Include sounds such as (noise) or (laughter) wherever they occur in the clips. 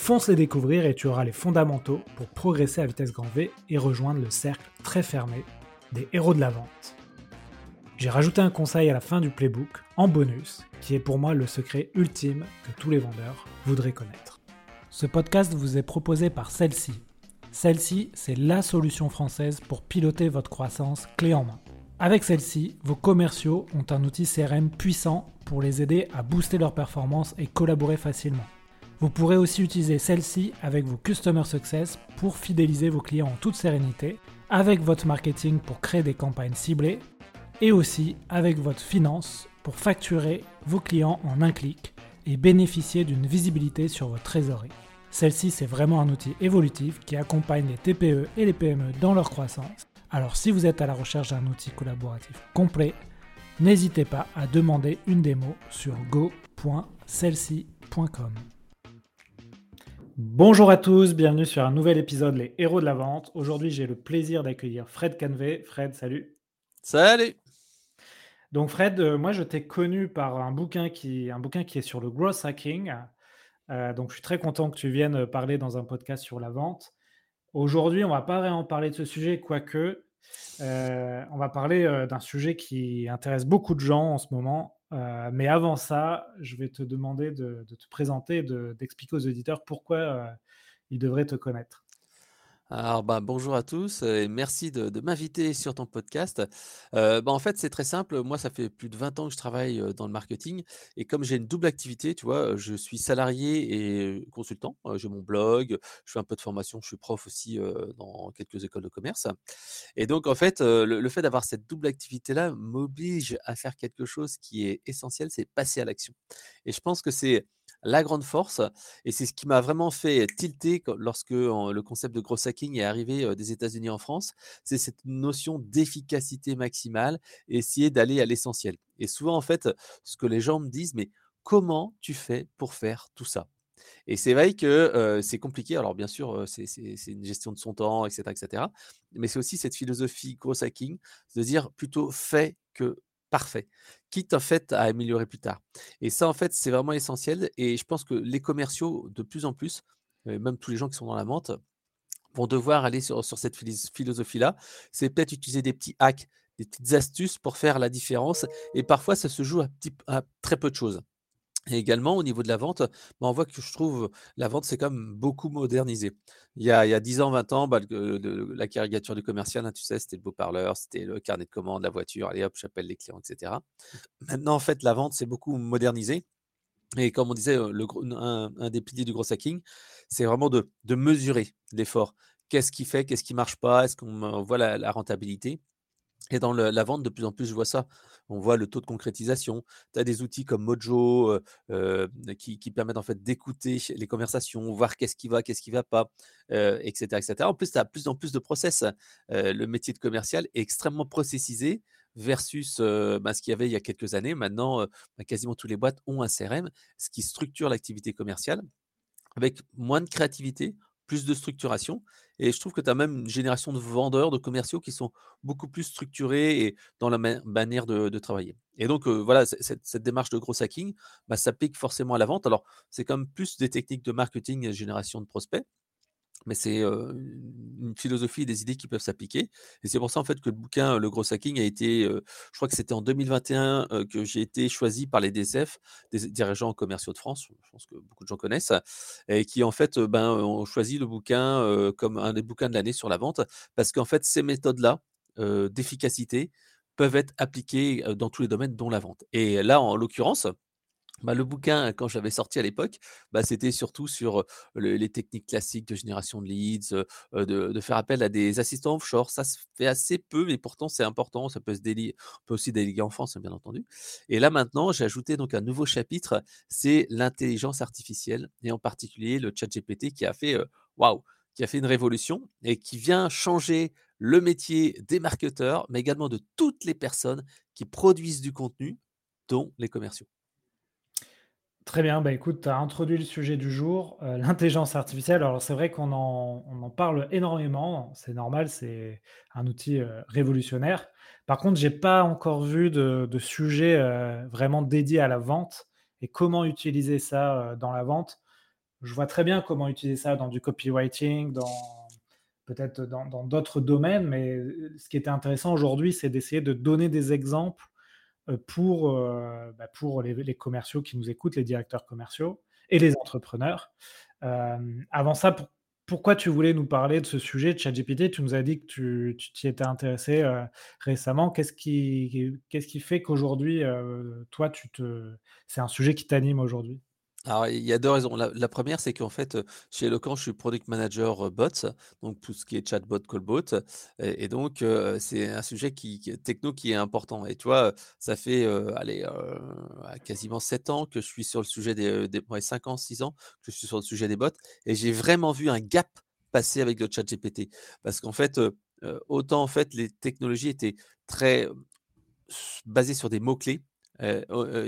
Fonce les découvrir et tu auras les fondamentaux pour progresser à vitesse grand V et rejoindre le cercle très fermé des héros de la vente. J'ai rajouté un conseil à la fin du playbook, en bonus, qui est pour moi le secret ultime que tous les vendeurs voudraient connaître. Ce podcast vous est proposé par celle-ci. Celle-ci, c'est la solution française pour piloter votre croissance clé en main. Avec celle-ci, vos commerciaux ont un outil CRM puissant pour les aider à booster leur performance et collaborer facilement. Vous pourrez aussi utiliser celle-ci avec vos Customer Success pour fidéliser vos clients en toute sérénité, avec votre marketing pour créer des campagnes ciblées, et aussi avec votre finance pour facturer vos clients en un clic et bénéficier d'une visibilité sur votre trésorerie. Celle-ci, c'est vraiment un outil évolutif qui accompagne les TPE et les PME dans leur croissance alors si vous êtes à la recherche d'un outil collaboratif complet, n'hésitez pas à demander une démo sur go.celsi.com. Bonjour à tous, bienvenue sur un nouvel épisode Les Héros de la Vente. Aujourd'hui, j'ai le plaisir d'accueillir Fred Canvé. Fred, salut. Salut. Donc Fred, euh, moi je t'ai connu par un bouquin qui, un bouquin qui est sur le growth hacking. Euh, donc je suis très content que tu viennes parler dans un podcast sur la vente. Aujourd'hui, on va pas vraiment parler de ce sujet, quoique euh, on va parler d'un sujet qui intéresse beaucoup de gens en ce moment. Euh, mais avant ça, je vais te demander de, te présenter, d'expliquer aux auditeurs pourquoi ils devraient te connaître. Alors, bah, bonjour à tous et merci de, m'inviter sur ton podcast. bah, en fait, c'est très simple. Moi, ça fait plus de 20 ans que je travaille dans le marketing et comme j'ai une double activité, tu vois, je suis salarié et consultant. J'ai mon blog, je fais un peu de formation, je suis prof aussi dans quelques écoles de commerce. Et donc, en fait, le, fait d'avoir cette double activité-là m'oblige à faire quelque chose qui est essentiel, c'est passer à l'action. Et je pense que c'est la grande force. Et c'est ce qui m'a vraiment fait tilter lorsque le concept de gros hacking est arrivé des États-Unis en France. C'est cette notion d'efficacité maximale, essayer d'aller à l'essentiel. Et souvent, en fait, ce que les gens me disent, mais comment tu fais pour faire tout ça? et c'est vrai que c'est compliqué. Alors, bien sûr, c'est une gestion de son temps, etc. etc. mais c'est aussi cette philosophie gros hacking de dire plutôt fait que parfait, quitte en fait à améliorer plus tard. Et ça, en fait, c'est vraiment essentiel. Et je pense que les commerciaux, de plus en plus, même tous les gens qui sont dans la vente, vont devoir aller sur, cette philosophie-là. C'est peut-être utiliser des petits hacks, des petites astuces pour faire la différence. Et parfois, ça se joue à très peu de choses. Et également, au niveau de la vente, bah, on voit que je trouve la vente, c'est quand même beaucoup modernisé. Il y a, il y a 10 ans, 20 ans, bah, la caricature du commercial, hein, tu sais, c'était le beau parleur, c'était le carnet de commande, la voiture, allez hop, j'appelle les clients, etc. Maintenant, en fait, la vente, c'est beaucoup modernisé. Et comme on disait, le, un, des piliers du gros hacking, c'est vraiment de, mesurer l'effort. Qu'est-ce qui fait, qu'est-ce qui marche pas, est-ce qu'on voit la rentabilité? Et dans la vente, de plus en plus, je vois ça. On voit le taux de concrétisation. Tu as des outils comme Mojo qui, permettent en fait d'écouter les conversations, voir qu'est-ce qui va, qu'est-ce qui ne va pas, etc., etc. En plus, tu as plus en plus de process. le métier de commercial est extrêmement processisé versus bah, ce qu'il y avait il y a quelques années. Maintenant, bah, quasiment toutes les boîtes ont un CRM, ce qui structure l'activité commerciale avec moins de créativité, plus de structuration. Et je trouve que tu as même une génération de vendeurs, de commerciaux qui sont beaucoup plus structurés et dans la manière de, travailler. Et donc, voilà, cette, démarche de gros hacking bah, s'applique forcément à la vente. Alors, c'est comme plus des techniques de marketing et génération de prospects mais c'est une philosophie et des idées qui peuvent s'appliquer. Et c'est pour ça en fait que le bouquin Le Gros Hacking a été, je crois que c'était en 2021 que j'ai été choisi par les DSF, des dirigeants commerciaux de France, je pense que beaucoup de gens connaissent, et qui en fait ben, ont choisi le bouquin comme un des bouquins de l'année sur la vente, parce qu'en fait ces méthodes-là d'efficacité peuvent être appliquées dans tous les domaines, dont la vente. Et là, en l'occurrence, bah, le bouquin, quand j'avais sorti à l'époque, bah, c'était surtout sur les techniques classiques de génération de leads, de, faire appel à des assistants offshore. Ça se fait assez peu, mais pourtant c'est important. Ça peut se délier, on peut aussi déléguer en France, hein, bien entendu. Et là maintenant, j'ai ajouté donc un nouveau chapitre, c'est l'intelligence artificielle et en particulier le chat GPT qui a fait qui a fait une révolution et qui vient changer le métier des marketeurs, mais également de toutes les personnes qui produisent du contenu, dont les commerciaux. Très bien, bah écoute, tu as introduit le sujet du jour, euh, l'intelligence artificielle. Alors c'est vrai qu'on en, on en parle énormément, c'est normal, c'est un outil euh, révolutionnaire. Par contre, j'ai pas encore vu de, de sujet euh, vraiment dédié à la vente et comment utiliser ça dans la vente. Je vois très bien comment utiliser ça dans du copywriting, dans peut-être dans dans d'autres domaines, mais ce qui était intéressant aujourd'hui, c'est d'essayer de donner des exemples pour, euh, bah, pour les, commerciaux qui nous écoutent, les directeurs commerciaux et les entrepreneurs. Euh, avant ça, pour, pourquoi tu voulais nous parler de ce sujet de ChatGPT? Tu nous as dit que tu t'y étais intéressé euh, récemment. Qu'est-ce qui, qu'est-ce qui fait qu'aujourd'hui, euh, toi, tu te, c'est un sujet qui t'anime aujourd'hui? Alors, il y a deux raisons. La, première, c'est qu'en fait, chez Eloquent, je suis product manager bots, donc tout ce qui est chatbot, callbot. Et, et donc, c'est un sujet qui, techno qui est important. Et tu vois, ça fait allez, quasiment 7 ans que je suis sur le sujet des, des 5 ans, 6 ans que je suis sur le sujet des bots. Et j'ai vraiment vu un gap passer avec le chat GPT. Parce qu'en fait, autant en fait, les technologies étaient très basées sur des mots-clés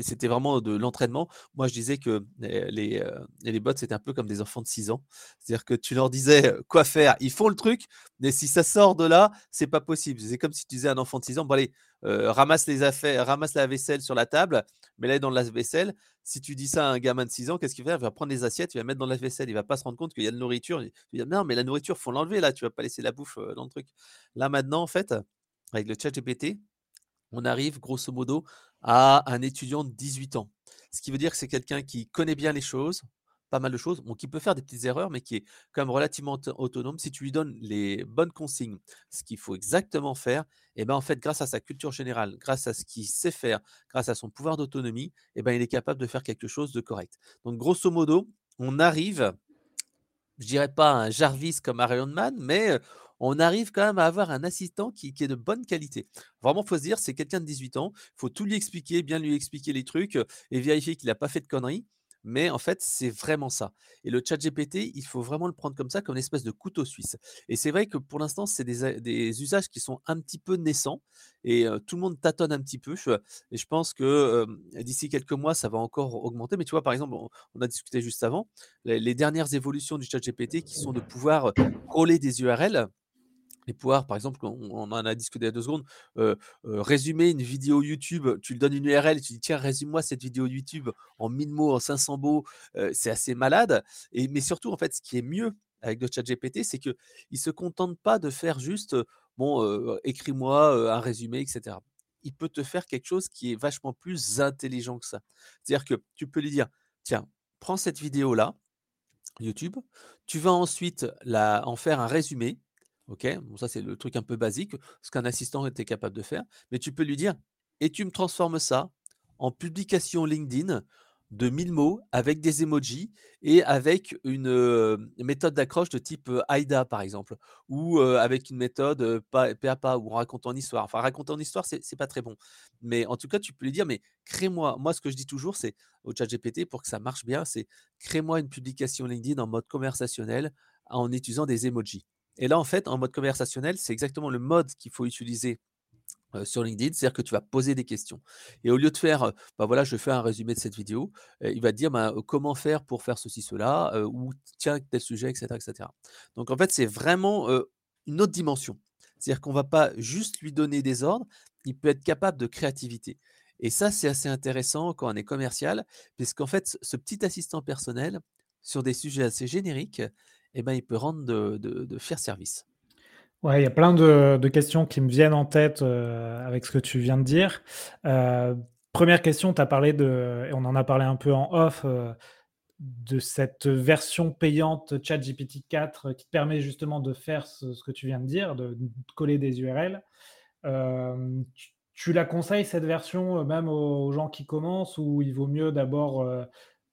c'était vraiment de l'entraînement. Moi, je disais que les, les bots, c'était un peu comme des enfants de 6 ans. C'est-à-dire que tu leur disais quoi faire, ils font le truc, mais si ça sort de là, c'est pas possible. C'est comme si tu disais à un enfant de 6 ans, bon allez, ramasse les affaires, ramasse la vaisselle sur la table, mais là dans la vaisselle. Si tu dis ça à un gamin de 6 ans, qu'est-ce qu'il va faire? Il va prendre les assiettes, il va mettre dans la vaisselle, il va pas se rendre compte qu'il y a de nourriture. Il va dire, non, mais la nourriture, faut l'enlever là, tu vas pas laisser la bouffe dans le truc. Là maintenant, en fait, avec le chat GPT, on arrive grosso modo à un étudiant de 18 ans. Ce qui veut dire que c'est quelqu'un qui connaît bien les choses, pas mal de choses, bon, qui peut faire des petites erreurs, mais qui est quand même relativement autonome. Si tu lui donnes les bonnes consignes, ce qu'il faut exactement faire, et eh ben en fait, grâce à sa culture générale, grâce à ce qu'il sait faire, grâce à son pouvoir d'autonomie, et eh ben il est capable de faire quelque chose de correct. Donc, grosso modo, on arrive, je dirais pas un Jarvis comme Iron Man, mais on arrive quand même à avoir un assistant qui, est de bonne qualité. Vraiment, faut se dire, c'est quelqu'un de 18 ans, il faut tout lui expliquer, bien lui expliquer les trucs et vérifier qu'il n'a pas fait de conneries. Mais en fait, c'est vraiment ça. Et le chat GPT, il faut vraiment le prendre comme ça, comme une espèce de couteau suisse. Et c'est vrai que pour l'instant, c'est des, usages qui sont un petit peu naissants et tout le monde tâtonne un petit peu. Et je pense que d'ici quelques mois, ça va encore augmenter. Mais tu vois, par exemple, on, a discuté juste avant, les, les dernières évolutions du chat GPT qui sont de pouvoir coller des URL les pouvoirs, par exemple, on, en a discuté il y a deux secondes, résumer une vidéo YouTube, tu lui donnes une URL et tu dis tiens, résume-moi cette vidéo YouTube en 1000 mots, en 500 mots, c'est assez malade. Et, mais surtout, en fait, ce qui est mieux avec le chat GPT, c'est qu'il ne se contente pas de faire juste, bon, écris-moi un résumé, etc. Il peut te faire quelque chose qui est vachement plus intelligent que ça. C'est-à-dire que tu peux lui dire, tiens, prends cette vidéo-là, YouTube, tu vas ensuite la, en faire un résumé, OK, bon, ça, c'est le truc un peu basique, ce qu'un assistant était capable de faire. Mais tu peux lui dire et tu me transformes ça en publication LinkedIn de 1000 mots avec des emojis et avec une méthode d'accroche de type AIDA, par exemple, ou avec une méthode pas, pas ou racontant une histoire. Enfin, raconter une histoire, c'est pas très bon. Mais en tout cas, tu peux lui dire, mais crée-moi. Moi, ce que je dis toujours, c'est au chat GPT, pour que ça marche bien, c'est crée-moi une publication LinkedIn en mode conversationnel en utilisant des emojis. Et là, en fait, en mode conversationnel, c'est exactement le mode qu'il faut utiliser sur LinkedIn, c'est-à-dire que tu vas poser des questions. Et au lieu de faire, bah voilà, je un résumé de cette vidéo, il va te dire bah, comment faire pour faire ceci, cela, ou tiens, tel sujet, etc. etc. Donc en fait, c'est vraiment une autre dimension. C'est-à-dire qu'on ne va pas juste lui donner des ordres, il peut être capable de créativité. Et ça, c'est assez intéressant quand on est commercial, puisqu'en fait, ce petit assistant personnel, sur des sujets assez génériques, eh ben, il peut rendre de, de, fiers services. Ouais, il y a plein de, de, questions qui me viennent en tête euh, avec ce que tu viens de dire. Euh, première question, tu as parlé de, et on en a parlé un peu en off, euh, de cette version payante ChatGPT 4 qui permet justement de faire ce, que tu viens de dire, de, coller des URL. Tu, tu, la conseilles cette version même aux, gens qui commencent ou il vaut mieux d'abord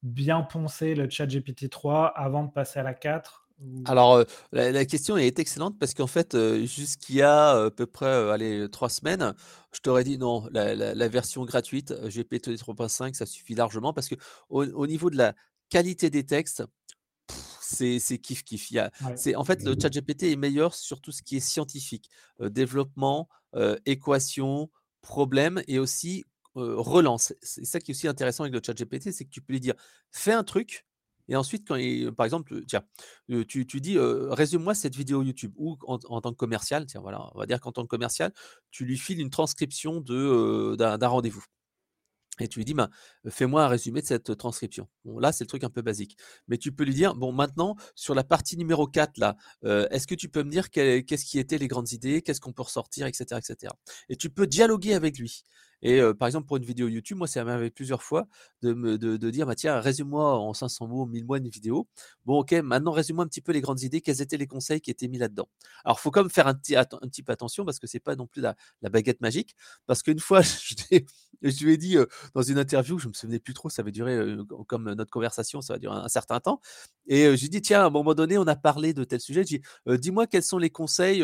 bien poncer le ChatGPT 3 avant de passer à la 4 alors, la, question est excellente parce qu'en fait, jusqu'il y a à peu près allez, trois semaines, je t'aurais dit non, la, version gratuite GPT 3.5, ça suffit largement parce que au, niveau de la qualité des textes, c'est kiff kiff. Il c'est en fait le chat GPT est meilleur sur tout ce qui est scientifique, développement, équation, problème et aussi relance. C'est ça qui est aussi intéressant avec le chat GPT, c'est que tu peux lui dire fais un truc et ensuite, quand par exemple, tiens, tu, tu dis résume-moi cette vidéo YouTube ou en, tant que commercial, tiens, voilà, on va dire qu'en tant que commercial, tu lui files une transcription d'un, rendez-vous. Et tu lui dis, ben, fais-moi un résumé de cette transcription. Bon, là, c'est le truc un peu basique. Mais tu peux lui dire, bon, maintenant, sur la partie numéro 4, là, est-ce que tu peux me dire qu'est-ce qui étaient les grandes idées, qu'est-ce qu'on peut ressortir, etc., etc. Et tu peux dialoguer avec lui. Et par exemple, pour une vidéo YouTube, moi, ça m'arrive plusieurs fois de me de, dire, bah, tiens, résume-moi en 500 mots, 1000 mots une vidéo. Bon, ok, maintenant, résume-moi un petit peu les grandes idées, quels étaient les conseils qui étaient mis là-dedans. Alors, il faut quand même faire un petit, un petit peu attention parce que c'est pas non plus la, baguette magique. Parce qu'une fois, (laughs) je, lui ai dit dans une interview, je me souvenais plus trop, ça avait duré comme notre conversation, ça va durer un, certain temps. Et je lui ai dit, tiens, à un moment donné, on a parlé de tel sujet. Je dis, dis-moi quels sont les conseils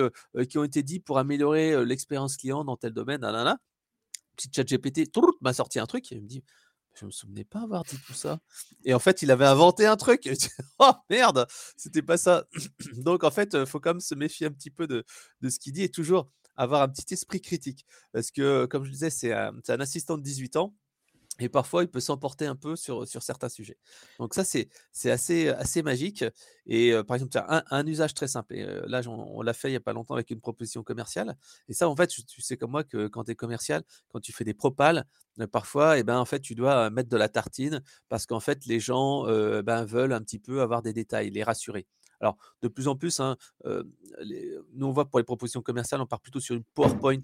qui ont été dits pour améliorer l'expérience client dans tel domaine. Nanana petit chat GPT m'a sorti un truc et il me dit je me souvenais pas avoir dit tout ça. Et en fait, il avait inventé un truc. (laughs) oh merde, c'était pas ça. (clears throat) Donc en fait, faut quand même se méfier un petit peu de, ce qu'il dit et toujours avoir un petit esprit critique. Parce que, comme je disais, c'est un, un, assistant de 18 ans. Et parfois, il peut s'emporter un peu sur, certains sujets. Donc ça, c'est, assez, magique. Et par exemple, un, un, usage très simple. Et, là, on, l'a fait il n'y a pas longtemps avec une proposition commerciale. Et ça, en fait, tu, sais comme moi que quand tu es commercial, quand tu fais des propales, parfois, eh ben, en fait, tu dois mettre de la tartine parce qu'en fait, les gens ben, veulent un petit peu avoir des détails, les rassurer. Alors, de plus en plus, hein, nous, on voit pour les propositions commerciales, on part plutôt sur une PowerPoint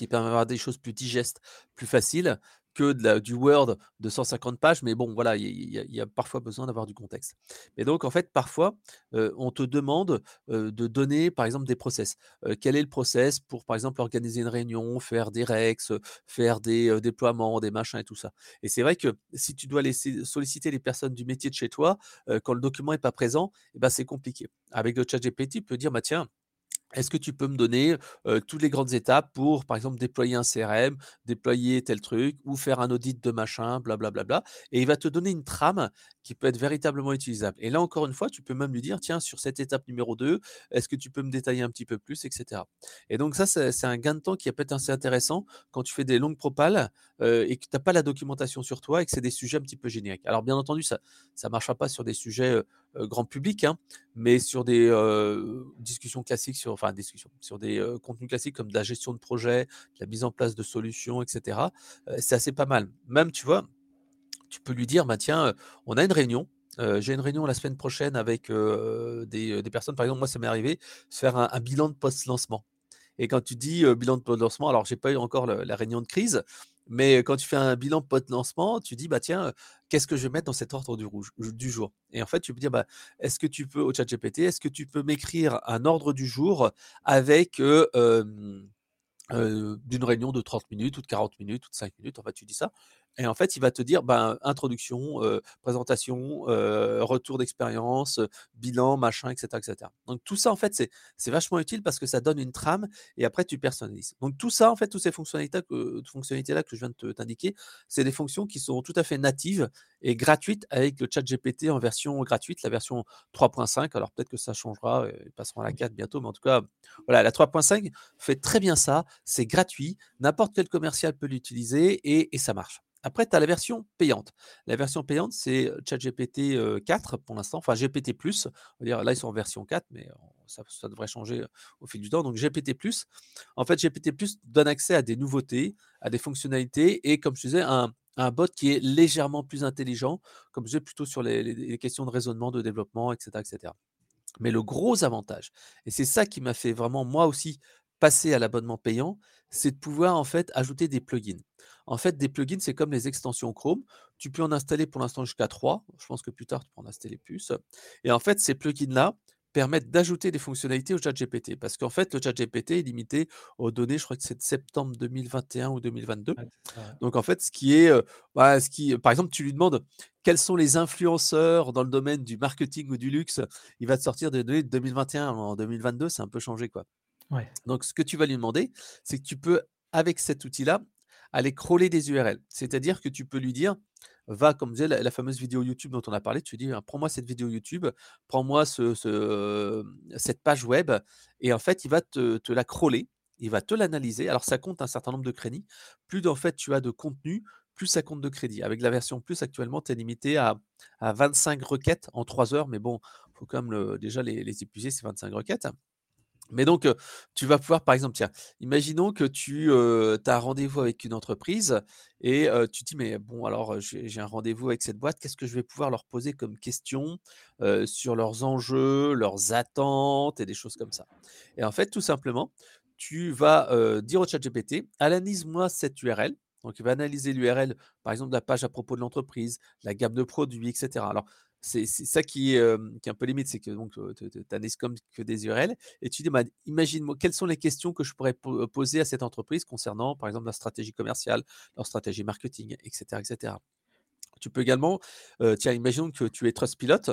qui permet d'avoir des choses plus digestes, plus faciles que du Word de 150 pages, mais bon, voilà, il y, a parfois besoin d'avoir du contexte. Et donc, en fait, parfois, on te demande de donner, par exemple, des process. quel est le process pour, par exemple, organiser une réunion, faire des rex, faire des déploiements, des machins et tout ça? Et c'est vrai que si tu dois laisser, solliciter les personnes du métier de chez toi, quand le document n'est pas présent, eh ben, c'est compliqué. Avec le chat GPT, tu peux dire, bah, tiens, est-ce que tu peux me donner toutes les grandes étapes pour, par exemple, déployer un CRM, déployer tel truc ou faire un audit de machin, blablabla. Et il va te donner une trame qui peut être véritablement utilisable. Et là, encore une fois, tu peux même lui dire, tiens, sur cette étape numéro 2, est-ce que tu peux me détailler un petit peu plus, etc. Et donc ça, c'est un gain de temps qui peut être assez intéressant quand tu fais des longues propales et que tu n'as pas la documentation sur toi et que c'est des sujets un petit peu génériques. Alors, bien entendu, ça ne marchera pas sur des sujets grand public, hein, mais sur des discussions classiques, sur, enfin, discussions, sur des contenus classiques comme de la gestion de projet, la mise en place de solutions, etc., c'est assez pas mal. Même, tu vois, tu peux lui dire, bah, tiens, on a une réunion. j'ai une réunion la semaine prochaine avec des, personnes. Par exemple, moi, ça m'est arrivé de faire un, bilan de post-lancement. Et quand tu dis bilan de post-lancement, alors j'ai pas eu encore la réunion de crise, mais quand tu fais un bilan post-lancement, tu dis, bah tiens, qu'est-ce que je vais mettre dans cet ordre du, rouge, du jour? Et en fait, tu peux dire, bah, est-ce que tu peux, au chat GPT, est-ce que tu peux m'écrire un ordre du jour avec d'une réunion de 30 minutes ou de 40 minutes ou de 5 minutes, en fait, tu dis ça. Et en fait, il va te dire ben, introduction, présentation, retour d'expérience, bilan, machin, etc., etc. Donc tout ça, en fait, c'est vachement utile parce que ça donne une trame et après, tu personnalises. Donc tout ça, en fait, toutes ces fonctionnalités-là que, je viens de t'indiquer, c'est des fonctions qui sont tout à fait natives et gratuites avec le chat GPT en version gratuite, la version 3.5. Alors peut-être que ça changera, ils passeront à la 4 bientôt, mais en tout cas, voilà, la 3.5 fait très bien ça, c'est gratuit, n'importe quel commercial peut l'utiliser et ça marche. Après, tu as la version payante. La version payante, c'est ChatGPT 4 pour l'instant, enfin GPT. On va dire, là, ils sont en version 4, mais ça, devrait changer au fil du temps. Donc GPT. En fait, GPT donne accès à des nouveautés, à des fonctionnalités et, comme je disais, un, un bot qui est légèrement plus intelligent, comme je disais, plutôt sur les, questions de raisonnement, de développement, etc., etc. Mais le gros avantage, et c'est ça qui m'a fait vraiment, moi aussi, passer à l'abonnement payant, c'est de pouvoir en fait ajouter des plugins. En fait, des plugins, c'est comme les extensions Chrome. Tu peux en installer pour l'instant jusqu'à 3. Je pense que plus tard, tu peux en installer plus. Et en fait, ces plugins-là permettent d'ajouter des fonctionnalités au chat GPT. Parce qu'en fait, le chat GPT est limité aux données, je crois que c'est de septembre 2021 ou 2022. Donc en fait, ce qui est, bah, ce qui, par exemple, tu lui demandes quels sont les influenceurs dans le domaine du marketing ou du luxe, il va te sortir des données de 2021. En 2022, c'est un peu changé. quoi. Donc ce que tu vas lui demander, c'est que tu peux, avec cet outil-là, aller crawler des URL. C'est-à-dire que tu peux lui dire, va, comme disait la, fameuse vidéo YouTube dont on a parlé, tu dis, «Ah, prends-moi cette vidéo YouTube, prends-moi ce, ce- cette page web, et en fait, il va te, la crawler, il va te l'analyser. Alors, ça compte un certain nombre de crédits. Plus en fait tu as de contenu, plus ça compte de crédits. Avec la version plus, actuellement, tu es limité à, à 25 requêtes en 3 heures, mais bon, il faut quand même déjà les épuiser, ces 25 requêtes. Mais donc, tu vas pouvoir par exemple, tiens, imaginons que tu, heu, as un rendez-vous avec une entreprise et tu dis: «Mais bon alors, j'ai un rendez-vous avec cette boîte, qu'est-ce que je vais pouvoir leur poser comme question, sur leurs enjeux, leurs attentes?» et des choses comme ça? Et en fait, tout simplement, tu vas, dire au ChatGPT: «Analyse-moi cette URL». Donc il va analyser l'URL, par exemple, de la page à propos de l'entreprise, la gamme de produits et cetera. Alors c'est ça qui est, un peu limite, c'est que donc, tu comme que des URL et tu dis: «Bah, imagine-moi quelles sont les questions que je pourrais po poser à cette entreprise concernant, par exemple, la stratégie commerciale, leur stratégie marketing?» et cetera et cetera. Tu peux également, tiens, imaginons que tu es Trustpilot,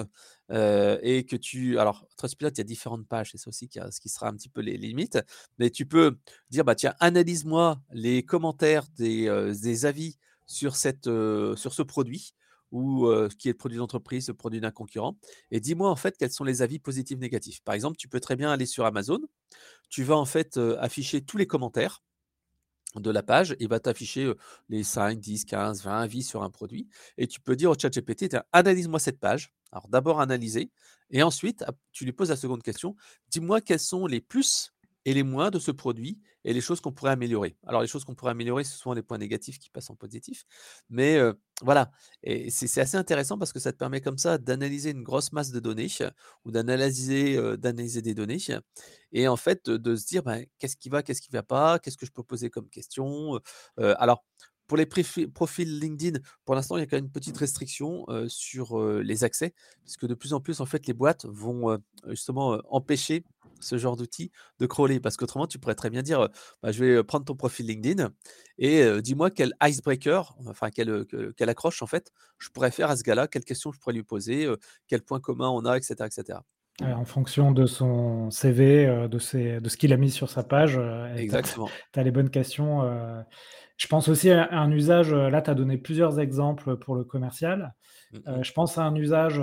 heu et que tu alors Trustpilot, il y a différentes pages, c'est ça aussi qui ce qui sera un petit peu les limites, mais tu peux dire: «Bah, tiens, analyse-moi les commentaires des, des avis sur cette, sur ce produit» ou, qui est le produit d'entreprise, le produit d'un concurrent et dis-moi, en fait, quels sont les avis positifs, négatifs. Par exemple, tu peux très bien aller sur Amazon, tu vas, en fait, afficher tous les commentaires de la page, il va t'afficher, les 5, 10, 15, 20 avis sur un produit et tu peux dire au ChatGPT: «Tiens, analyse-moi cette page». Alors d'abord analyser et ensuite tu lui poses la seconde question: «Dis-moi quels sont les plus et les moins de ce produit et les choses qu'on pourrait améliorer». Alors les choses qu'on pourrait améliorer, ce sont souvent les points négatifs qui passent en positif, mais voilà et c'est assez intéressant parce que ça te permet comme ça d'analyser une grosse masse de données ou d'analyser, des données et en fait, de se dire: «Ben, qu'est-ce qui va, qu'est-ce qui va pas? Qu'est-ce que je peux poser comme question?» alors pour les profils LinkedIn, pour l'instant, il y a quand même une petite restriction, sur, les accès, puisque de plus en plus, en fait, les boîtes vont, justement, empêcher ce genre d'outil de crawler? Parce qu'autrement, tu pourrais très bien dire, «Bah, je vais, prendre ton profil LinkedIn et dis-moi quel icebreaker, enfin quelle, accroche, en fait, je pourrais faire à ce gars-là, quelles questions je pourrais lui poser, heu, quels points communs on a?» et cetera et cetera. Ouais, en fonction de son CV, de ses de ce qu'il a mis sur sa page, tu as Exactement. tu as les bonnes questions. Je pense aussi à un usage, là, tu as donné plusieurs exemples pour le commercial. Mmh je pense à un usage,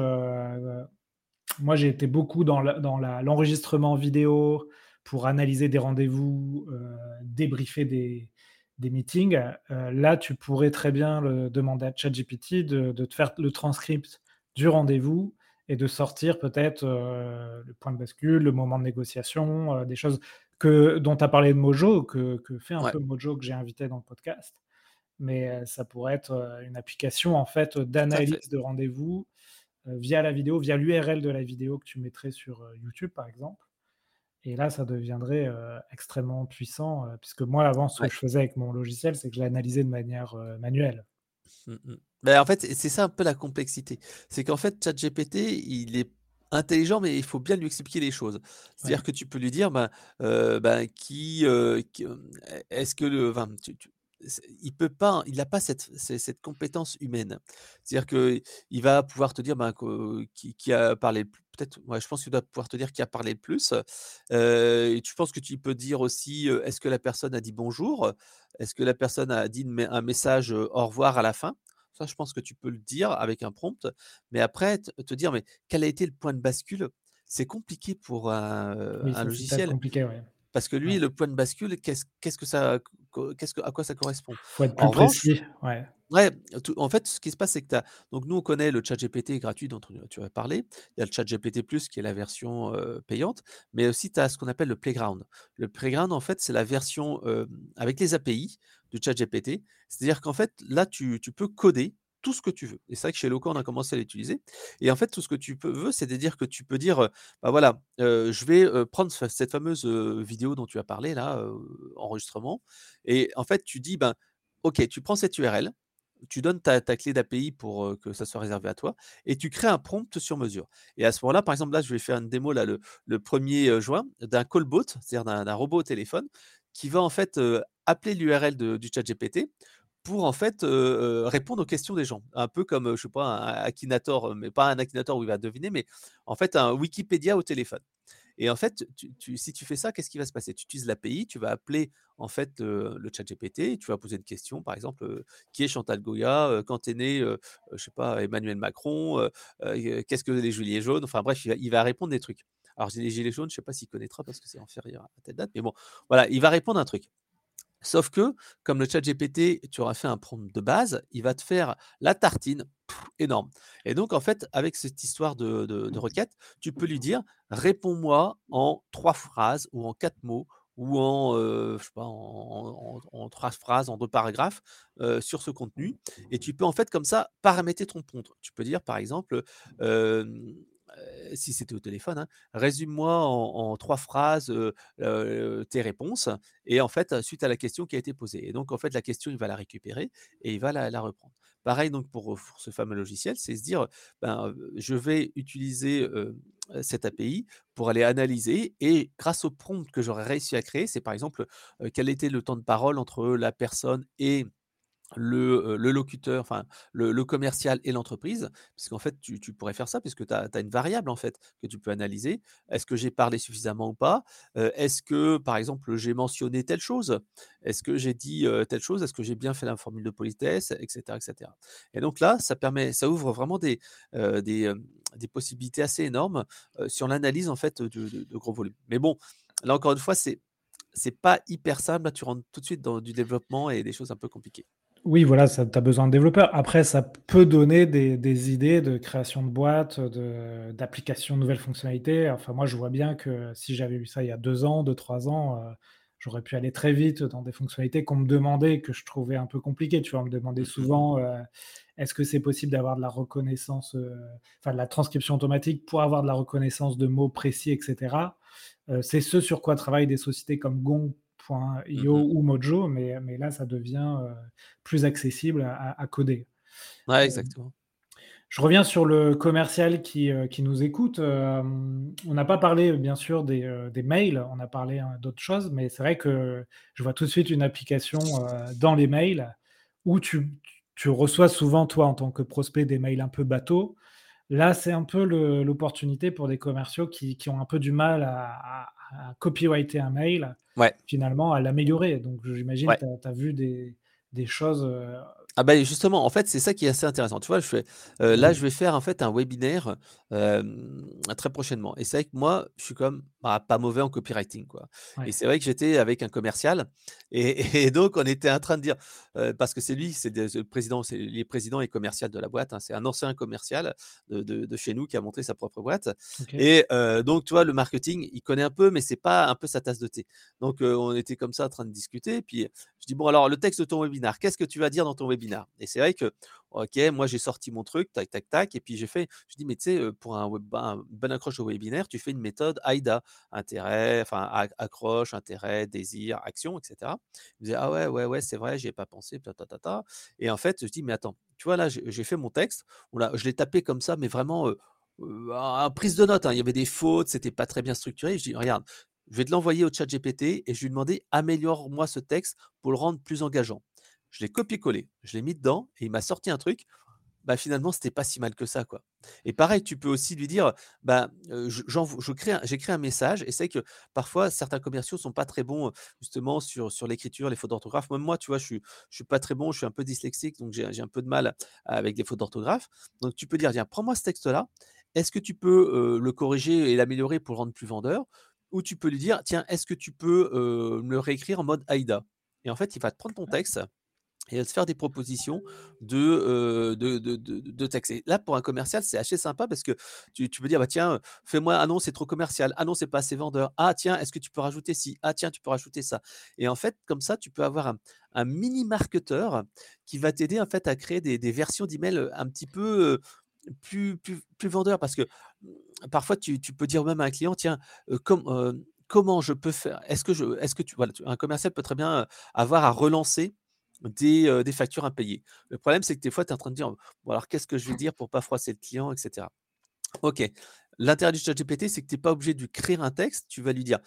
moi, j'ai été beaucoup dans l'enregistrement vidéo pour analyser des rendez-vous, heu, débriefer des des meetings. Heu, là, tu pourrais très bien le demander à ChatGPT de de te faire le transcript du rendez-vous et de sortir peut-être, heu, le point de bascule, le moment de négociation, des choses que dont tu as parlé de Mojo, que que fait un Ouais, peu Mojo, que j'ai invité dans le podcast. Mais, ça pourrait être, une application en fait, d'analyse de rendez-vous, via la vidéo, via l'URL de la vidéo que tu mettrais sur, heu, YouTube, par exemple. Et là, ça deviendrait, heu, extrêmement puissant, puisque moi, avant, ce que je faisais avec mon logiciel, c'est que je l'analysais de manière, manuelle. Beh, en fait, c'est ça un peu la complexité. C'est qu'en fait, ChatGPT, il est intelligent, mais il faut bien lui expliquer les choses. Ouais, C'est-à-dire que tu peux lui dire, ben, ben, qui, est-ce que le tu tu il peut pas, il a pas cette cette compétence humaine. C'est-à-dire qu'il va pouvoir te dire, ben, que qui qui a parlé le plus peut-être, ouais, je pense qu'il doit pouvoir te dire qui a parlé le plus, heu et tu penses que tu peux dire aussi, est-ce que la personne a dit bonjour? Est-ce que la personne a dit un message, au revoir à la fin? Ça, je pense que tu peux le dire avec un prompt, mais après te dire: «Mais quel a été le point de bascule?» c'est compliqué pour un, oui, logiciel compliqué, ouais. Parce que lui, Ouais. le point de bascule, qu'est-ce qu'est-ce que ça qu'est-ce que à quoi ça correspond? Faut être En plus revanche précis, ouais. Ouais, tout en fait, ce qui se passe, c'est que tu donc nous, on connaît le ChatGPT gratuit dont tu as parlé. Il y a le ChatGPT Plus qui est la version, payante, mais aussi tu as ce qu'on appelle le Playground. Le Playground, en fait, c'est la version, avec les API du ChatGPT. C'est-à-dire qu'en fait, là, tu tu peux coder tout ce que tu veux. Et c'est vrai que chez Loco, on a commencé à l'utiliser. Et en fait, tout ce que tu peux veux, c'est de dire que tu peux dire, «Bah, voilà, je vais, prendre ce cette fameuse, vidéo dont tu as parlé là, enregistrement» et en fait, tu dis, ben: «OK, tu prends cette URL, tu donnes ta ta clé d'API pour, que ça soit réservé à toi et tu crées un prompt sur mesure. Et à ce moment-là, par exemple, là, je vais faire une démo là le le 1er, heu, juin d'un callbot, c'est-à-dire d'un robot au téléphone qui va en fait, appeler l'URL du ChatGPT pour en fait, répondre aux questions des gens. Un peu comme, je sais pas, un Akinator, mais pas un Akinator où il va deviner, mais en fait un Wikipédia au téléphone Et en fait, si tu fais ça, qu'est-ce qui va se passer? Tu utilises l'API, tu vas appeler en fait le chat GPT, tu vas poser une question, par exemple, qui est Chantal Goya Quand est né, je sais pas, Emmanuel Macron Qu'est-ce que les gilets jaunes? Enfin bref, il va, répondre des trucs. Alors les gilets jaunes, je sais pas s'il connaîtra parce que c'est inférieur à telle date, mais bon, voilà, il va répondre un truc. Sauf que, comme le chat GPT, tu auras fait un prompt de base, il va te faire la tartine énorme. Et donc, en fait, avec cette histoire de, requête, tu peux lui dire réponds-moi en trois phrases ou en quatre mots ou en, en, trois phrases, en deux paragraphes sur ce contenu. Et tu peux en fait comme ça paramétrer ton prompt. Tu peux dire par exemple, si c'était au téléphone, hein, résume-moi en, trois phrases tes réponses. Et en fait, suite à la question qui a été posée. Et donc, en fait, la question, il va la récupérer et il va la, reprendre. Pareil, donc, pour, ce fameux logiciel, c'est se dire, ben, je vais utiliser cette API pour aller analyser et grâce au prompt que j'aurais réussi à créer, c'est par exemple quel était le temps de parole entre la personne et le, locuteur, enfin le, commercial et l'entreprise, puisqu'en fait tu, pourrais faire ça, puisque tu as, une variable en fait que tu peux analyser. Est-ce que j'ai parlé suffisamment ou pas? Est-ce que par exemple j'ai mentionné telle chose? Est-ce que j'ai dit telle chose? Est-ce que j'ai bien fait la formule de politesse, etc., etc. Et donc là, ça permet, ça ouvre vraiment des, possibilités assez énormes sur l'analyse en fait de, de, gros volumes. Mais bon, là encore une fois, c'est c'est pas hyper simple. Là, tu rentres tout de suite dans du développement et des choses un peu compliquées. Oui, voilà, tu as besoin de développeurs. Après, ça peut donner des, idées de création de boîtes, d'applications de, nouvelles fonctionnalités. Enfin, moi, je vois bien que si j'avais eu ça il y a deux ans, deux, trois ans, euh, j'aurais pu aller très vite dans des fonctionnalités qu'on me demandait, que je trouvais un peu compliquées. Tu vois, on me demandait mmh souvent, euh, est-ce que c'est possible d'avoir de la reconnaissance, euh, enfin, de la transcription automatique pour avoir de la reconnaissance de mots précis, etc. c'est ce sur quoi travaillent des sociétés comme Gong .io mmh ou Mojo, mais, mais là, ça devient plus accessible à, coder. Ouais, exactement. Je reviens sur le commercial qui, qui nous écoute. on n'a pas parlé, bien sûr, des, des mails, on a parlé hein, d'autres choses, mais c'est vrai que je vois tout de suite une application dans les mails où tu, tu, reçois souvent, toi, en tant que prospect, des mails un peu bateaux. Là, c'est un peu l'opportunité pour des commerciaux qui, qui, ont un peu du mal à, à copyrighter un mail, finalement, à l'améliorer. Donc, j'imagine que tu as, vu des, des choses euh, ah bah justement, en fait, c'est ça qui est assez intéressant. Tu vois, je fais, là, je vais faire en fait un webinaire très prochainement. Et c'est vrai que moi, je suis comme bah, pas mauvais en copywriting, quoi. Et c'est vrai que j'étais avec un commercial, et, donc on était en train de dire, parce que c'est lui, c'est le président, c'est les présidents et commercial de la boîte. Hein, c'est un ancien commercial de, chez nous qui a monté sa propre boîte. Et donc, tu vois, le marketing, il connaît un peu, mais c'est pas un peu sa tasse de thé. Donc, on était comme ça en train de discuter. Puis je dis bon alors le texte de ton webinaire, qu'est-ce que tu vas dire dans ton webinaire et c'est vrai que, ok, moi j'ai sorti mon truc, tac, tac, tac, et puis j'ai fait, je dis, mais tu sais, pour un, web, un bon accroche au webinaire, tu fais une méthode AIDA, intérêt, enfin accroche, intérêt, désir, action, etc. Il me disait, ah ouais, ouais, ouais, c'est vrai, j'y ai pas pensé, Et en fait, je dis, mais attends, tu vois, là, j'ai fait mon texte, je l'ai tapé comme ça, mais vraiment. en prise de notes, hein, il y avait des fautes, c'était pas très bien structuré. Je dis, regarde, je vais te l'envoyer au chat GPT et je lui demander améliore-moi ce texte pour le rendre plus engageant je l'ai copié-collé, je l'ai mis dedans et il m'a sorti un truc. Bah, finalement, c'était pas si mal que ça, quoi. Et pareil, tu peux aussi lui dire, bah, je, crée, j'ai créé un message et c'est que parfois certains commerciaux sont pas très bons justement sur, sur l'écriture, les fautes d'orthographe. Même moi, tu vois, je suis, je suis pas très bon, je suis un peu dyslexique, donc j'ai, un peu de mal avec les fautes d'orthographe. Donc tu peux dire, tiens, prends-moi ce texte-là. Est-ce que tu peux le corriger et l'améliorer pour le rendre plus vendeur? Ou tu peux lui dire, tiens, est-ce que tu peux me le réécrire en mode AIDA Et en fait, il va te prendre ton texte et de faire des propositions de, de, de, de, texte. Et là, pour un commercial, c'est assez sympa parce que tu, tu peux dire, bah, tiens, fais-moi, ah non, c'est trop commercial, ah non, c'est pas assez vendeur, ah tiens, est-ce que tu peux rajouter ci, ah tiens, tu peux rajouter ça. Et en fait, comme ça, tu peux avoir un, un mini marketeur qui va t'aider en fait à créer des, versions d'email un petit peu plus, plus, plus vendeur parce que mmh, parfois, tu, tu, peux dire même à un client, tiens, comme comment je peux faire? Est-ce que je, est-ce que tu, voilà, un commercial peut très bien avoir à relancer des, factures impayées. Le problème, c'est que des fois, tu es en train de dire, bon, alors qu'est-ce que je vais dire pour pas froisser le client, etc. OK. L'intérêt du chat GPT, c'est que tu n'es pas obligé de créer un texte. Tu vas lui dire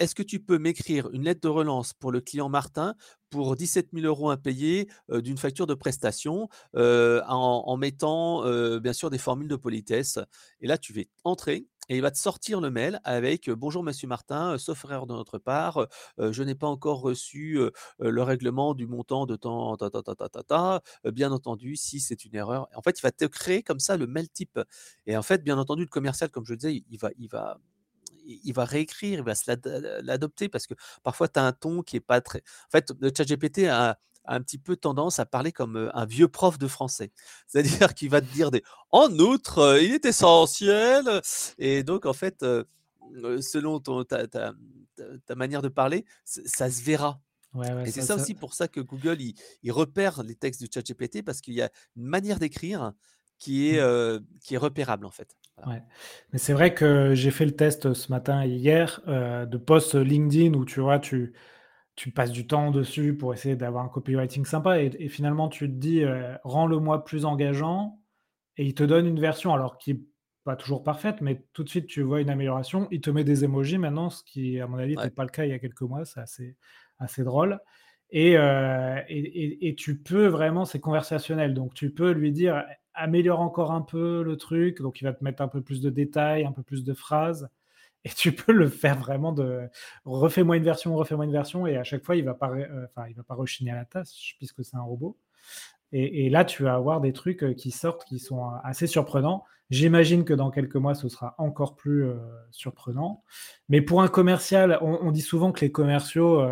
Est-ce que tu peux m'écrire une lettre de relance pour le client Martin pour 17 000 euros impayés d'une facture de prestation en, mettant bien sûr des formules de politesse? Et là, tu vas entrer et il va te sortir le mail avec, «Bonjour monsieur Martin, sauf erreur de notre part, je n'ai pas encore reçu, le règlement du montant de tant ta ta ta ta bien entendu si c'est une erreur» en fait, il va te créer comme ça le mail type et en fait, bien entendu, le commercial, comme je le disais, il va il va il va réécrire, il va l'adopter parce que parfois tu as un ton qui est pas très en fait, le ChatGPT a a un petit peu tendance à parler comme, un vieux prof de français. (laughs) C'est-à-dire qu'il va te dire des: «En outre, il est essentiel» et donc en fait, selon ton ta ta, ta manière de parler, ça se verra Ouais, ouais, et c'est ça aussi pour ça que Google, il il repère les textes du ChatGPT parce qu'il y a une manière d'écrire qui est, Mmh. qui est repérable, en fait. Voilà. Ouais, mais c'est vrai que j'ai fait le test ce matin et hier, de posts LinkedIn où tu vois, tu tu passes du temps dessus pour essayer d'avoir un copywriting sympa et et finalement tu te dis, heu: «Rends-le-moi plus engageant» et il te donne une version alors qui est pas toujours parfaite, mais tout de suite tu vois une amélioration. Il te met des emojis maintenant, ce qui à mon avis était Ouais. pas le cas il y a quelques mois, c'est assez assez drôle. Et heu et et et tu peux vraiment c'est conversationnel, donc tu peux lui dire: «Améliore encore un peu le truc», donc il va te mettre un peu plus de détails, un peu plus de phrases et tu peux le faire vraiment de: «Refais-moi une version, refais-moi une version» et à chaque fois il va pas enfin il va pas rechigner à la tâche puisque c'est un robot et et là tu vas avoir des trucs, heu, qui sortent qui sont, heu, assez surprenants. J'imagine que dans quelques mois ce sera encore plus, surprenant, mais pour un commercial, on on dit souvent que les commerciaux,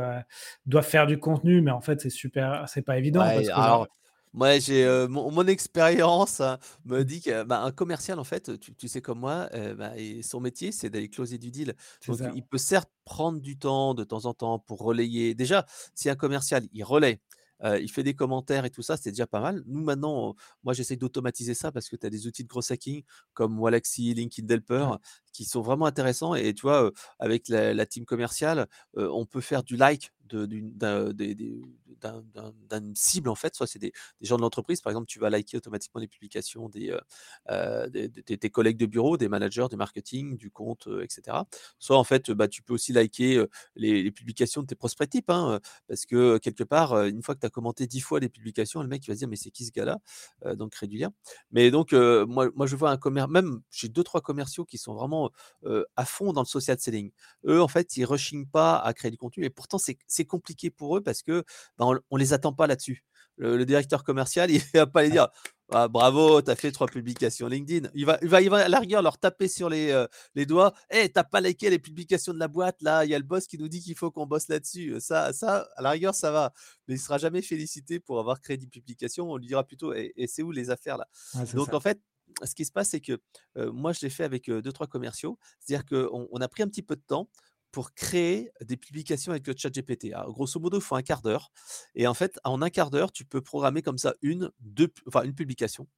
doivent faire du contenu, mais en fait c'est super c'est pas évident Ouais, parce que alors, genre moi j'ai, heu, mon mon expérience, hein, me dit que, bah, un commercial en fait, tu tu sais comme moi, heu, bah et son métier, c'est d'aller closer du deal. C'est Donc ça. il peut certes prendre du temps, de temps en temps, pour relayer déjà, si un commercial, il relaie, heu, il fait des commentaires et tout ça, c'est déjà pas mal. Nous maintenant, moi j'essaie d'automatiser ça parce que tu as des outils de gros hacking comme Wallaxy, LinkedIn Helper, Ouais. Qui sont vraiment intéressants et tu vois, avec la team commerciale, on peut faire du like d'une cible en fait, soit c'est des des gens de l'entreprise, par exemple, tu vas liker automatiquement les publications des, heu, des collègues de bureau, des managers, du marketing, du compte, heu et cetera. Soit en fait, bah, tu peux aussi liker, les publications de tes prospects types, hein, parce que quelque part, une fois que tu as commenté 10 fois les publications, le mec il va se dire: «Mais c'est qui ce gars-là?» donc crée du lien. Mais donc moi moi je vois un commer même j'ai 2-3 commerciaux qui sont vraiment, à fond dans le social selling. Eux, en fait, ils rechignent pas à créer du contenu et pourtant c'est compliqué pour eux parce que, bah, on on les attend pas là-dessus. Le le directeur commercial, (laughs) il va pas aller Ouais. dire: «Ah bravo, tu as fait 3 publications LinkedIn». Il va il va il va à la rigueur leur taper sur les, les doigts: «Hey, tu as pas liké les publications de la boîte? Là, il y a le boss qui nous dit qu'il faut qu'on bosse là-dessus». Ça ça, à la rigueur, ça va, mais il sera jamais félicité pour avoir créé 10 publications. On lui dira plutôt: «Et c'est où les affaires là?» Ouais, donc ça. en fait, ce qui se passe, c'est que, moi je l'ai fait avec, heu, 2-3 commerciaux. C'est-à-dire qu'on on a pris un petit peu de temps pour créer des publications avec le ChatGPT. Alors grosso modo, il faut 1/4 d'heure et en fait, en 1/4 d'heure, tu peux programmer comme ça 1-2 pu enfin 1 publication,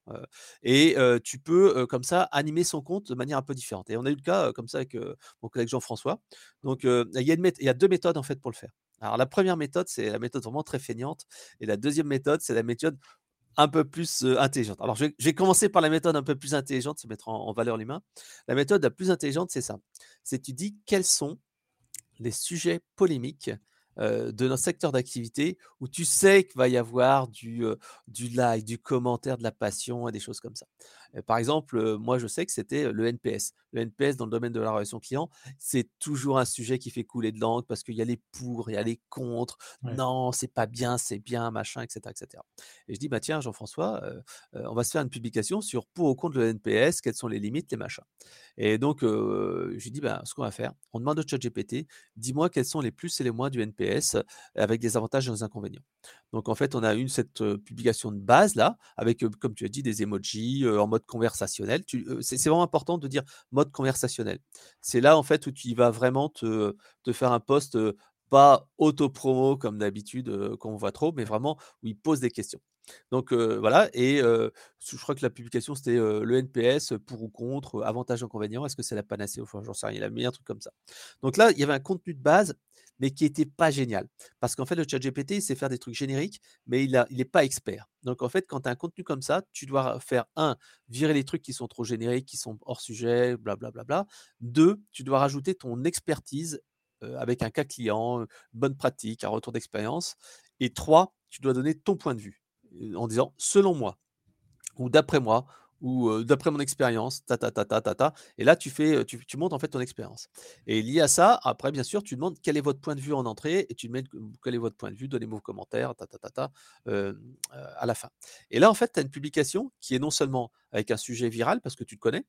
et tu peux, comme ça animer son compte de manière un peu différente et on a eu le cas, comme ça avec, mon collègue Jean-François. Donc il y a une il y a 2 méthodes en fait pour le faire. Alors la 1re méthode, c'est la méthode vraiment très feignante et la 2e méthode, c'est la méthode un peu plus, intelligente. Alors je vais commencer par la méthode un peu plus intelligente, se mettre en valeur l'humain. La méthode la plus intelligente, c'est ça, c'est tu dis: «Quels sont les sujets polémiques, de notre secteur d'activité où tu sais qu'il va y avoir du, du like, du commentaire, de la passion et des choses comme ça?» Par exemple, moi je sais que c'était, le NPS. Le NPS dans le domaine de la relation client, c'est toujours un sujet qui fait couler de l'encre parce qu'il y a les pour, il y a les contre. Ouais. «Non, c'est pas bien, c'est bien, machin» et cetera et je dis: «Bah tiens Jean-François, on va se faire une publication sur pour ou contre le NPS, quelles sont les limites, les machins» et donc heu, je lui dis: «Ben, ce qu'on va faire, on demande au ChatGPT, dis-moi quels sont les plus et les moins du NPS avec des avantages et des inconvénients». Donc en fait, on a eu cette, publication de base là avec, comme tu as dit des emojis, en mode conversationnel. Heu, c'est vraiment important de dire mode conversationnel. C'est là en fait où tu vas vraiment te faire un post, heu, pas auto-promo comme d'habitude, heu, qu'on voit trop, mais vraiment où il pose des questions. Donc voilà et je crois que la publication c'était, le NPS pour ou contre, avantages, inconvénients, est-ce que c'est la panacée? Enfin j'en sais rien, il a mis un truc comme ça. Donc là, il y avait un contenu de base, mais qui était pas génial parce qu'en fait le ChatGPT, il sait faire des trucs génériques, mais il a il est pas expert. Donc en fait, quand tu as un contenu comme ça, tu dois faire 1, virer les trucs qui sont trop génériques, qui sont hors sujet, bla bla bla. 2, tu dois rajouter ton expertise, heu, avec un cas client, heu, bonne pratique, un retour d'expérience et 3, tu dois donner ton point de vue, heu, en disant: «Selon moi» ou «D'après moi» ou d'après mon expérience, ta, ta, ta, ta, ta, ta. Et là, tu fais, tu, montes en fait ton expérience. Et lié à ça, après, bien sûr, tu demandes quel est votre point de vue en entrée et tu demandes quel est votre point de vue, donnez-moi vos commentaires, ta, ta, ta, ta, à la fin. Et là, en fait, tu as une publication qui est non seulement avec un sujet viral parce que tu le connais.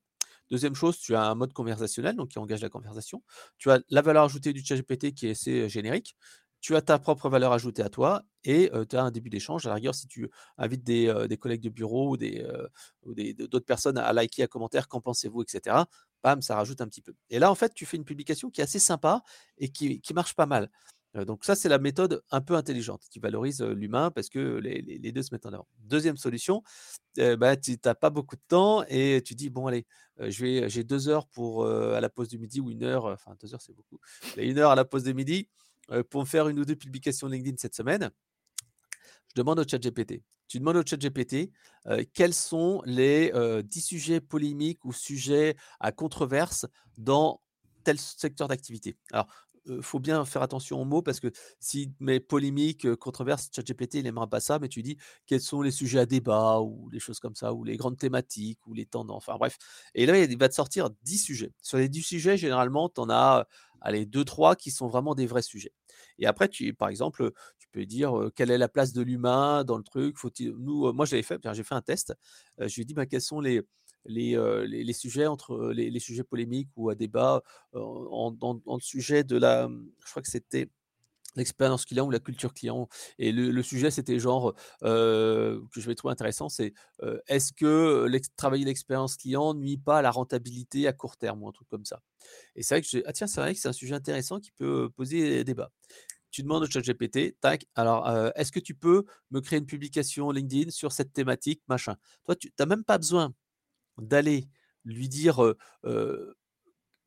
Deuxième chose, tu as un mode conversationnel, donc qui engage la conversation. Tu as la valeur ajoutée du chat GPT qui est assez générique tu as ta propre valeur ajoutée à toi et tu as un début d'échange. À la rigueur, si tu invites des, collègues de bureau ou d'autres personnes à liker, à commenter, qu'en pensez-vous, etc., bam, ça rajoute un petit peu. Et là, en fait, tu fais une publication qui est assez sympa et qui, marche pas mal. donc ça, c'est la méthode un peu intelligente qui valorise l'humain parce que les, deux se mettent en avant. Deuxième solution, bah, tu n'as pas beaucoup de temps et tu dis, bon, allez, j'ai deux heures pour, à la pause du midi ou une heure, enfin deux heures c'est beaucoup, une heure à la pause de midi pour me faire une ou deux publications LinkedIn cette semaine, je demande au chat GPT. Tu demandes au chat GPT quels sont les 10 sujets polémiques ou sujets à controverse dans tel secteur d'activité? Alors, il faut bien faire attention aux mots parce que si mais polémique, controverse, ChatGPT, il n'aimera pas ça, mais tu dis quels sont les sujets à débat ou les choses comme ça, ou les grandes thématiques, ou les tendances, enfin bref. Et là, il va te sortir 10 sujets. Sur les 10 sujets, généralement, tu en as allez, 2-3 qui sont vraiment des vrais sujets. Et après, par exemple, tu peux dire quelle est la place de l'humain dans le truc? Faut nous, moi, j'avais fait, j'ai fait un test. je lui ai dit bah, quels sont les, sujets entre les, sujets polémiques ou à débat en, le sujet de la, je crois que c'était l'expérience client ou la culture client. Et le, sujet, c'était genre, que je vais trouver intéressant, c'est est-ce que travailler l'expérience client nuit pas à la rentabilité à court terme ou un truc comme ça? Et c'est vrai que, ah tiens, c'est vrai que c'est un sujet intéressant qui peut poser débat. Tu demandes au chat GPT, tac, alors est-ce que tu peux me créer une publication LinkedIn sur cette thématique, machin? Toi, tu n'as même pas besoin d'aller lui dire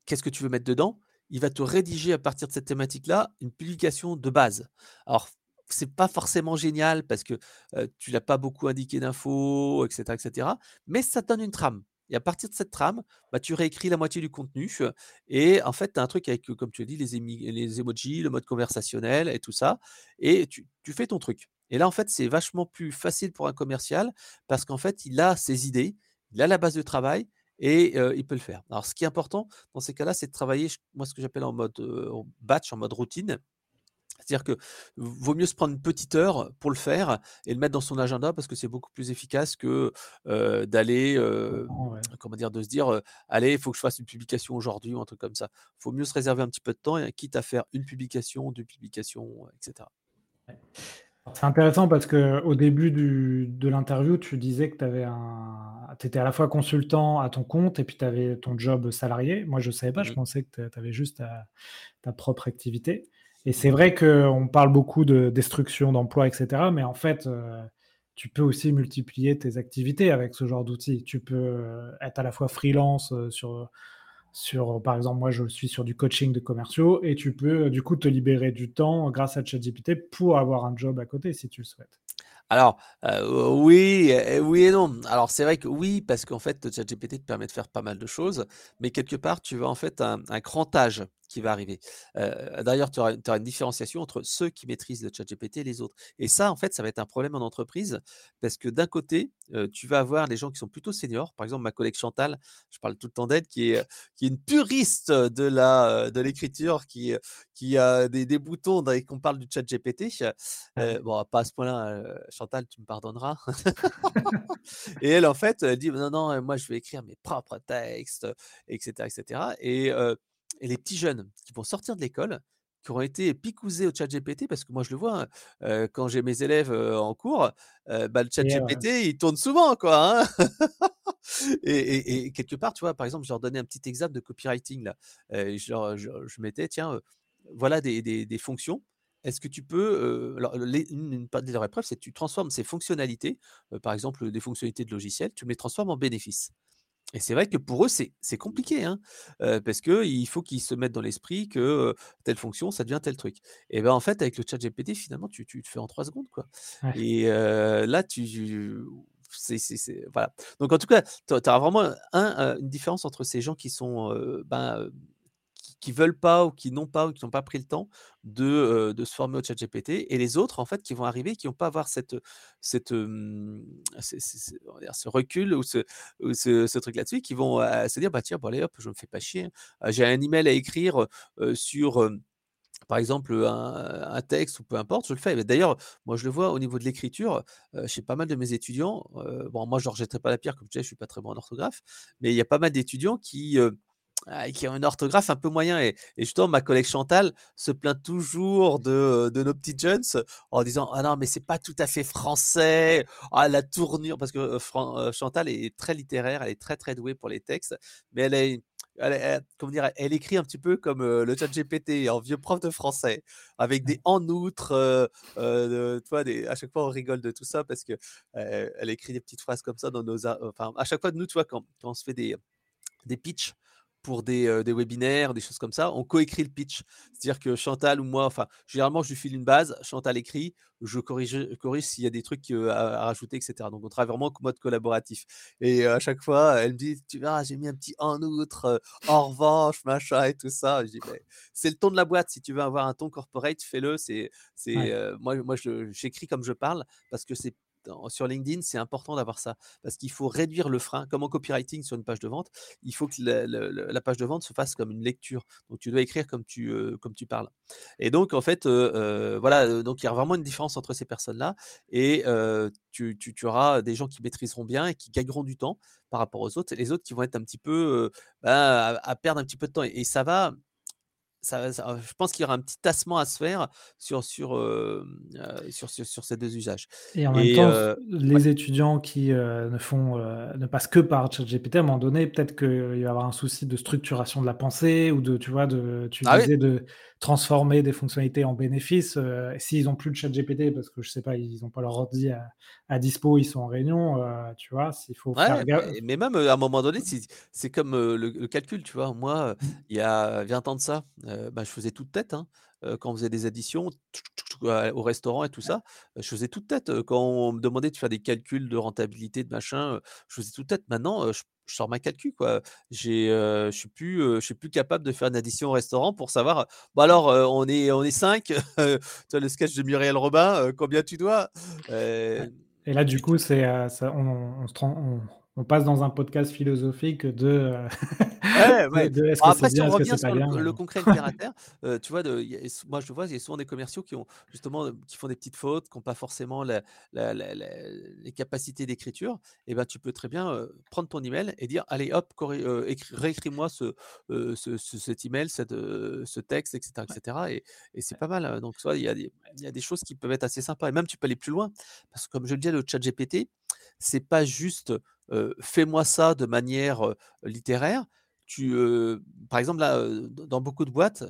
qu'est-ce que tu veux mettre dedans, il va te rédiger à partir de cette thématique-là une publication de base. Alors, c'est pas forcément génial parce que tu n'as pas beaucoup indiqué d'infos, etc., etc. Mais ça donne une trame. Et à partir de cette trame, bah, tu réécris la moitié du contenu. Et en fait, tu as un truc avec, comme tu as dit, les, emojis, le mode conversationnel et tout ça. Et tu fais ton truc. Et là, en fait, c'est vachement plus facile pour un commercial parce qu'en fait, il a ses idées, il a la base de travail et il peut le faire. Alors, ce qui est important dans ces cas-là, c'est de travailler, moi, ce que j'appelle en mode batch, en mode routine. C'est-à-dire que vaut mieux se prendre une petite heure pour le faire et le mettre dans son agenda parce que c'est beaucoup plus efficace que d'aller, comment dire, de se dire, allez, il faut que je fasse une publication aujourd'hui ou un truc comme ça. Il faut mieux se réserver un petit peu de temps, et, quitte à faire une publication, deux publications, etc. C'est intéressant parce qu'au début de l'interview, tu disais que tu avais un... étais à la fois consultant à ton compte et puis tu avais ton job salarié. Moi, je ne savais pas, je mmh pensais que tu avais juste ta, propre activité. Et c'est vrai qu'on parle beaucoup de destruction d'emplois, etc. Mais en fait, euh, tu peux aussi multiplier tes activités avec ce genre d'outils. Tu peux euh, être à la fois freelance euh, sur sur, par exemple, moi, je suis sur du coaching de commerciaux et tu peux, du coup, te libérer du temps grâce à ChatGPT pour avoir un job à côté si tu le souhaites. Alors, oui, oui et non. Alors, c'est vrai que oui, parce qu'en fait, ChatGPT te permet de faire pas mal de choses, mais quelque part, tu as en fait un crantage qui va arriver. D'ailleurs, tu auras, une différenciation entre ceux qui maîtrisent le chat GPT et les autres. Et ça, en fait, ça va être un problème en entreprise parce que d'un côté, tu vas avoir les gens qui sont plutôt seniors. Par exemple, ma collègue Chantal, je parle tout le temps d'elle, qui est, qui est une puriste de la de l'écriture, qui, qui a des, des boutons dès qu'on parle du chat GPT. bon, pas à ce point-là, Chantal, tu me pardonneras. (laughs) et elle, en fait, elle dit non, non, moi, je vais écrire mes propres textes, etc., etc. Et et les petits jeunes qui vont sortir de l'école, qui auront été picousés au chat GPT, parce que moi je le vois, hein, quand j'ai mes élèves en cours, bah, le chat GPT, il tourne souvent, quoi. Hein (laughs) et, quelque part, tu vois, par exemple, je leur donnais un petit exemple de copywriting, là. je, je, mettais, tiens, voilà des, fonctions. Est-ce que tu peux, alors, une, une, de leurs épreuves, c'est que tu transformes ces fonctionnalités, par exemple des fonctionnalités de logiciel, tu me les transformes en bénéfices. Et c'est vrai que pour eux, c'est compliqué, hein, parce qu'il faut qu'ils se mettent dans l'esprit que telle fonction, ça devient tel truc. Et ben en fait, avec le chat GPT, finalement, tu, tu te fais en trois secondes. Quoi. Et là, tu. Voilà. Donc en tout cas, tu auras vraiment un, une différence entre ces gens qui sont ben, qui veulent pas ou qui n'ont pas ou qui n'ont pas pris le temps de, de se former au chat GPT et les autres en fait qui vont arriver qui vont pas avoir cette, cette, ce recul ou ce, ce, truc là-dessus qui vont se dire bah tiens bon allez hop je me fais pas chier hein. j'ai un email à écrire sur par exemple, un, texte ou peu importe, je le fais. D'ailleurs, moi, je le vois au niveau de l'écriture, chez pas mal de mes étudiants. bon, moi, je ne rejetterai pas la pierre, comme tu sais, je suis pas très bon en orthographe, mais il y a pas mal d'étudiants qui, ah, qui ont une orthographe un peu moyen. Et, justement, ma collègue Chantal se plaint toujours de, nos petits jeunes en disant Ah non, mais c'est pas tout à fait français. Ah, la tournure. Parce que Chantal est très littéraire, elle est très très douée pour les textes, mais elle est elle, comment dire, elle écrit un petit peu comme le chat GPT en vieux prof de français, avec des en outre. Euh, des, à chaque fois, on rigole de tout ça parce que elle écrit des petites phrases comme ça dans nos. Enfin, à chaque fois, nous, tu vois, quand, quand on se fait des, des pitchs pour des, des, webinaires, des choses comme ça, on coécrit le pitch. C'est-à-dire que Chantal ou moi, enfin, généralement, je lui file une base, Chantal écrit, je corrige, corrige s'il y a des trucs à, rajouter, etc. Donc, on travaille vraiment en mode collaboratif. Et à chaque fois, elle me dit, tu verras, j'ai mis un petit en outre, en revanche, machin et tout ça. Je dis, c'est le ton de la boîte. Si tu veux avoir un ton corporate, fais-le. C'est, c'est, moi, moi, j'écris comme je parle parce que c'est sur LinkedIn, c'est important d'avoir ça parce qu'il faut réduire le frein. Comme en copywriting sur une page de vente, il faut que la, page de vente se fasse comme une lecture. Donc, tu dois écrire comme tu, comme tu parles. Et donc, en fait, voilà, donc il y a vraiment une différence entre ces personnes-là et tu, auras des gens qui maîtriseront bien et qui gagneront du temps par rapport aux autres et les autres qui vont être un petit peu bah, à, perdre un petit peu de temps. et ça va je pense qu'il y aura un petit tassement à se faire sur, sur, sur, sur, ces deux usages. Et en même temps, les étudiants qui ne font ne passent que par ChatGPT, à un moment donné, peut-être qu'il va y avoir un souci de structuration de la pensée ou de, tu vois, de, tu ah disais de transformer des fonctionnalités en bénéfices. S'ils n'ont plus de ChatGPT, parce que je sais pas, ils n'ont pas leur ordi à, à, dispo, ils sont en réunion, tu vois, s'il faut faire Mais même à un moment donné, c'est comme le, calcul, tu vois. Moi, mmh. il y a 20 ans de ça, bah, je faisais toute tête. Hein. quand on faisait des additions au restaurant et tout ça, je faisais toute tête. Quand on me demandait de faire des calculs de rentabilité, de machin, je faisais toute tête. Maintenant, je, sors ma calcul. Quoi. J'ai, je suis plus, je suis plus capable de faire une addition au restaurant pour savoir. Bon alors, on est, on est cinq. (laughs) tu vois le sketch de Muriel Robin. combien tu dois? Et là, du coup, c'est, ça, on, on, on passe dans un podcast philosophique de, euh, ouais, (laughs) après, si on revient sur le, concret littéraire, (laughs) euh, tu vois, de, moi je vois, il y a souvent des commerciaux qui ont justement qui font des petites fautes, qui n'ont pas forcément la, les capacités d'écriture. Et ben, tu peux très bien euh, prendre ton email et dire, allez hop, réécris-moi ce, ce, cet email, cette, ce texte, etc., etc. Et, et c'est pas mal. Hein. Donc, il y, a des, il y a des choses qui peuvent être assez sympas. Et même, tu peux aller plus loin, parce que comme je le disais, le chat GPT, c'est pas juste fais-moi ça de manière littéraire. Tu, par exemple, là, dans beaucoup de boîtes,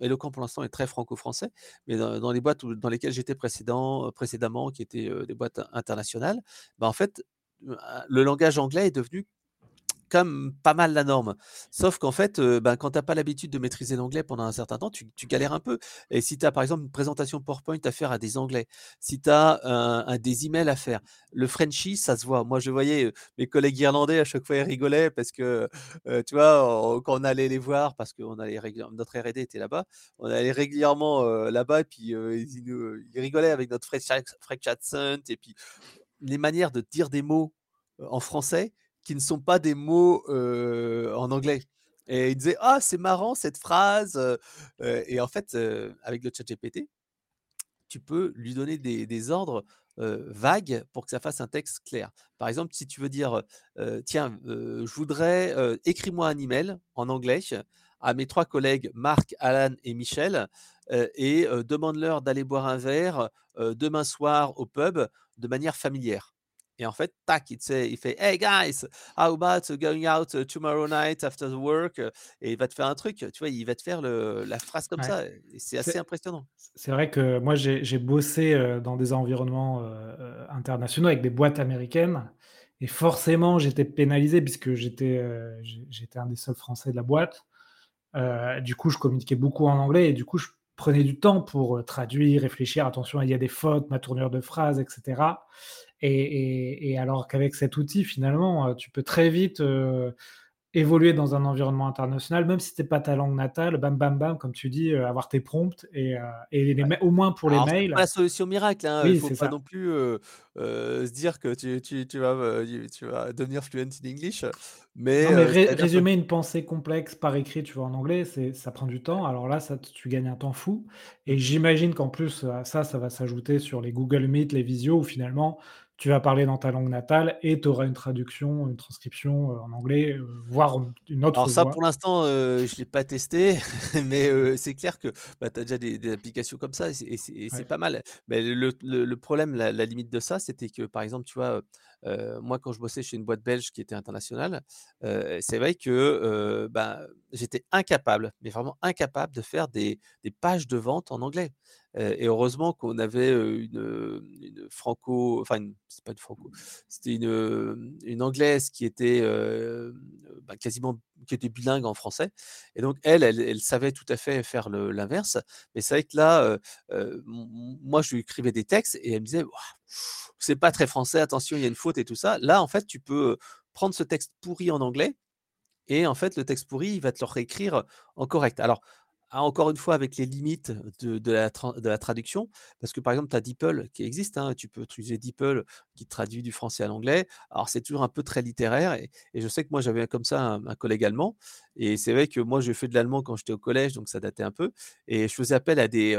Eloquent pour l'instant est très franco-français, mais dans, les boîtes dans lesquelles j'étais précédent, précédemment, qui étaient des boîtes internationales, bah, en fait, le langage anglais est devenu pas mal la norme. Sauf qu'en fait, ben, quand tu n'as pas l'habitude de maîtriser l'anglais pendant un certain temps, tu, galères un peu. Et si tu as par exemple une présentation PowerPoint à faire à des anglais, si tu as un, des emails à faire, le Frenchie, ça se voit. Moi, je voyais mes collègues irlandais, à chaque fois, ils rigolaient parce que, tu vois, quand on allait les voir, parce que allait notre RD était là-bas, on allait régulièrement là-bas et puis ils, rigolaient avec notre French accent et puis les manières de dire des mots en français qui ne sont pas des mots en anglais. Et il disait Ah, c'est marrant cette phrase. et en fait, avec le chat GPT, tu peux lui donner des, ordres vagues pour que ça fasse un texte clair. Par exemple, si tu veux dire Tiens, je voudrais, écris-moi un email en anglais à mes trois collègues Marc, Alan et Michel et demande-leur d'aller boire un verre demain soir au pub de manière familière. Et en fait, tac, il, il fait Hey guys, how about going out uh, tomorrow night after the work? Et il va te faire un truc, tu vois, il va te faire le, la phrase comme ça. Et c'est assez impressionnant. C'est vrai que moi, j'ai bossé dans des environnements internationaux avec des boîtes américaines. Et forcément, j'étais pénalisé puisque j'étais j'étais un des seuls Français de la boîte. du coup, je communiquais beaucoup en anglais et du coup, je prenais du temps pour traduire, réfléchir. Attention, il y a des fautes, ma tournure de phrase, etc. Et, alors qu'avec cet outil, finalement, tu peux très vite évoluer dans un environnement international, même si c'est pas ta langue natale, bam, bam, bam, comme tu dis, heu, avoir tes prompts et heu et les Ouais. ma au moins pour les Alors mails pas la solution miracle, hein, il oui, faut pas ça. non plus, heu, se dire que tu tu tu vas, heu, tu vas devenir fluent in English, mais Non, mais heu, ré c'est-à-dire que résumer une pensée complexe par écrit, tu vois, en anglais, c'est ça prend du temps. Alors là, ça, tu gagnes un temps fou et j'imagine qu'en plus, ça, ça va s'ajouter sur les Google Meet, les visios où finalement, tu vas parler dans ta langue natale et tu auras une traduction, une transcription, heu, en anglais, heu, voire une Alors autre ça voix. pour l'instant, heu, je l'ai pas testé, (laughs) mais c'est clair que, bah, tu as déjà des des applications comme ça et c'est Ouais. pas mal. Mais le le le problème, la la limite de ça, c'était que, par exemple, tu vois, moi quand je bossais chez une boîte belge qui était internationale, c'est vrai que, bah, j'étais incapable, mais vraiment incapable de faire des des pages de vente en anglais. Et heureusement qu'on avait, une, franco enfin c'est pas une franco, c'était une, anglaise qui était, bah, quasiment qui était bilingue en français et donc elle, elle savait tout à fait faire l'inverse. Mais c'est vrai que là, moi je lui écrivais des textes et elle me disait: «Waouh, c'est pas très français, attention, il y a une faute et tout ça». Là, en fait, tu peux, prendre ce texte pourri en anglais et en fait, le texte pourri, il va te le réécrire en correct. Alors, encore une fois, avec les limites de la traduction, parce que, par exemple, tu as DeepL qui existe, hein, tu peux utiliser DeepL qui traduit du français à l'anglais. Alors, c'est toujours un peu très littéraire et je sais que moi, j'avais comme ça un collègue allemand et c'est vrai que moi, j'ai fait de l'allemand quand j'étais au collège, donc ça datait un peu et je faisais appel à des,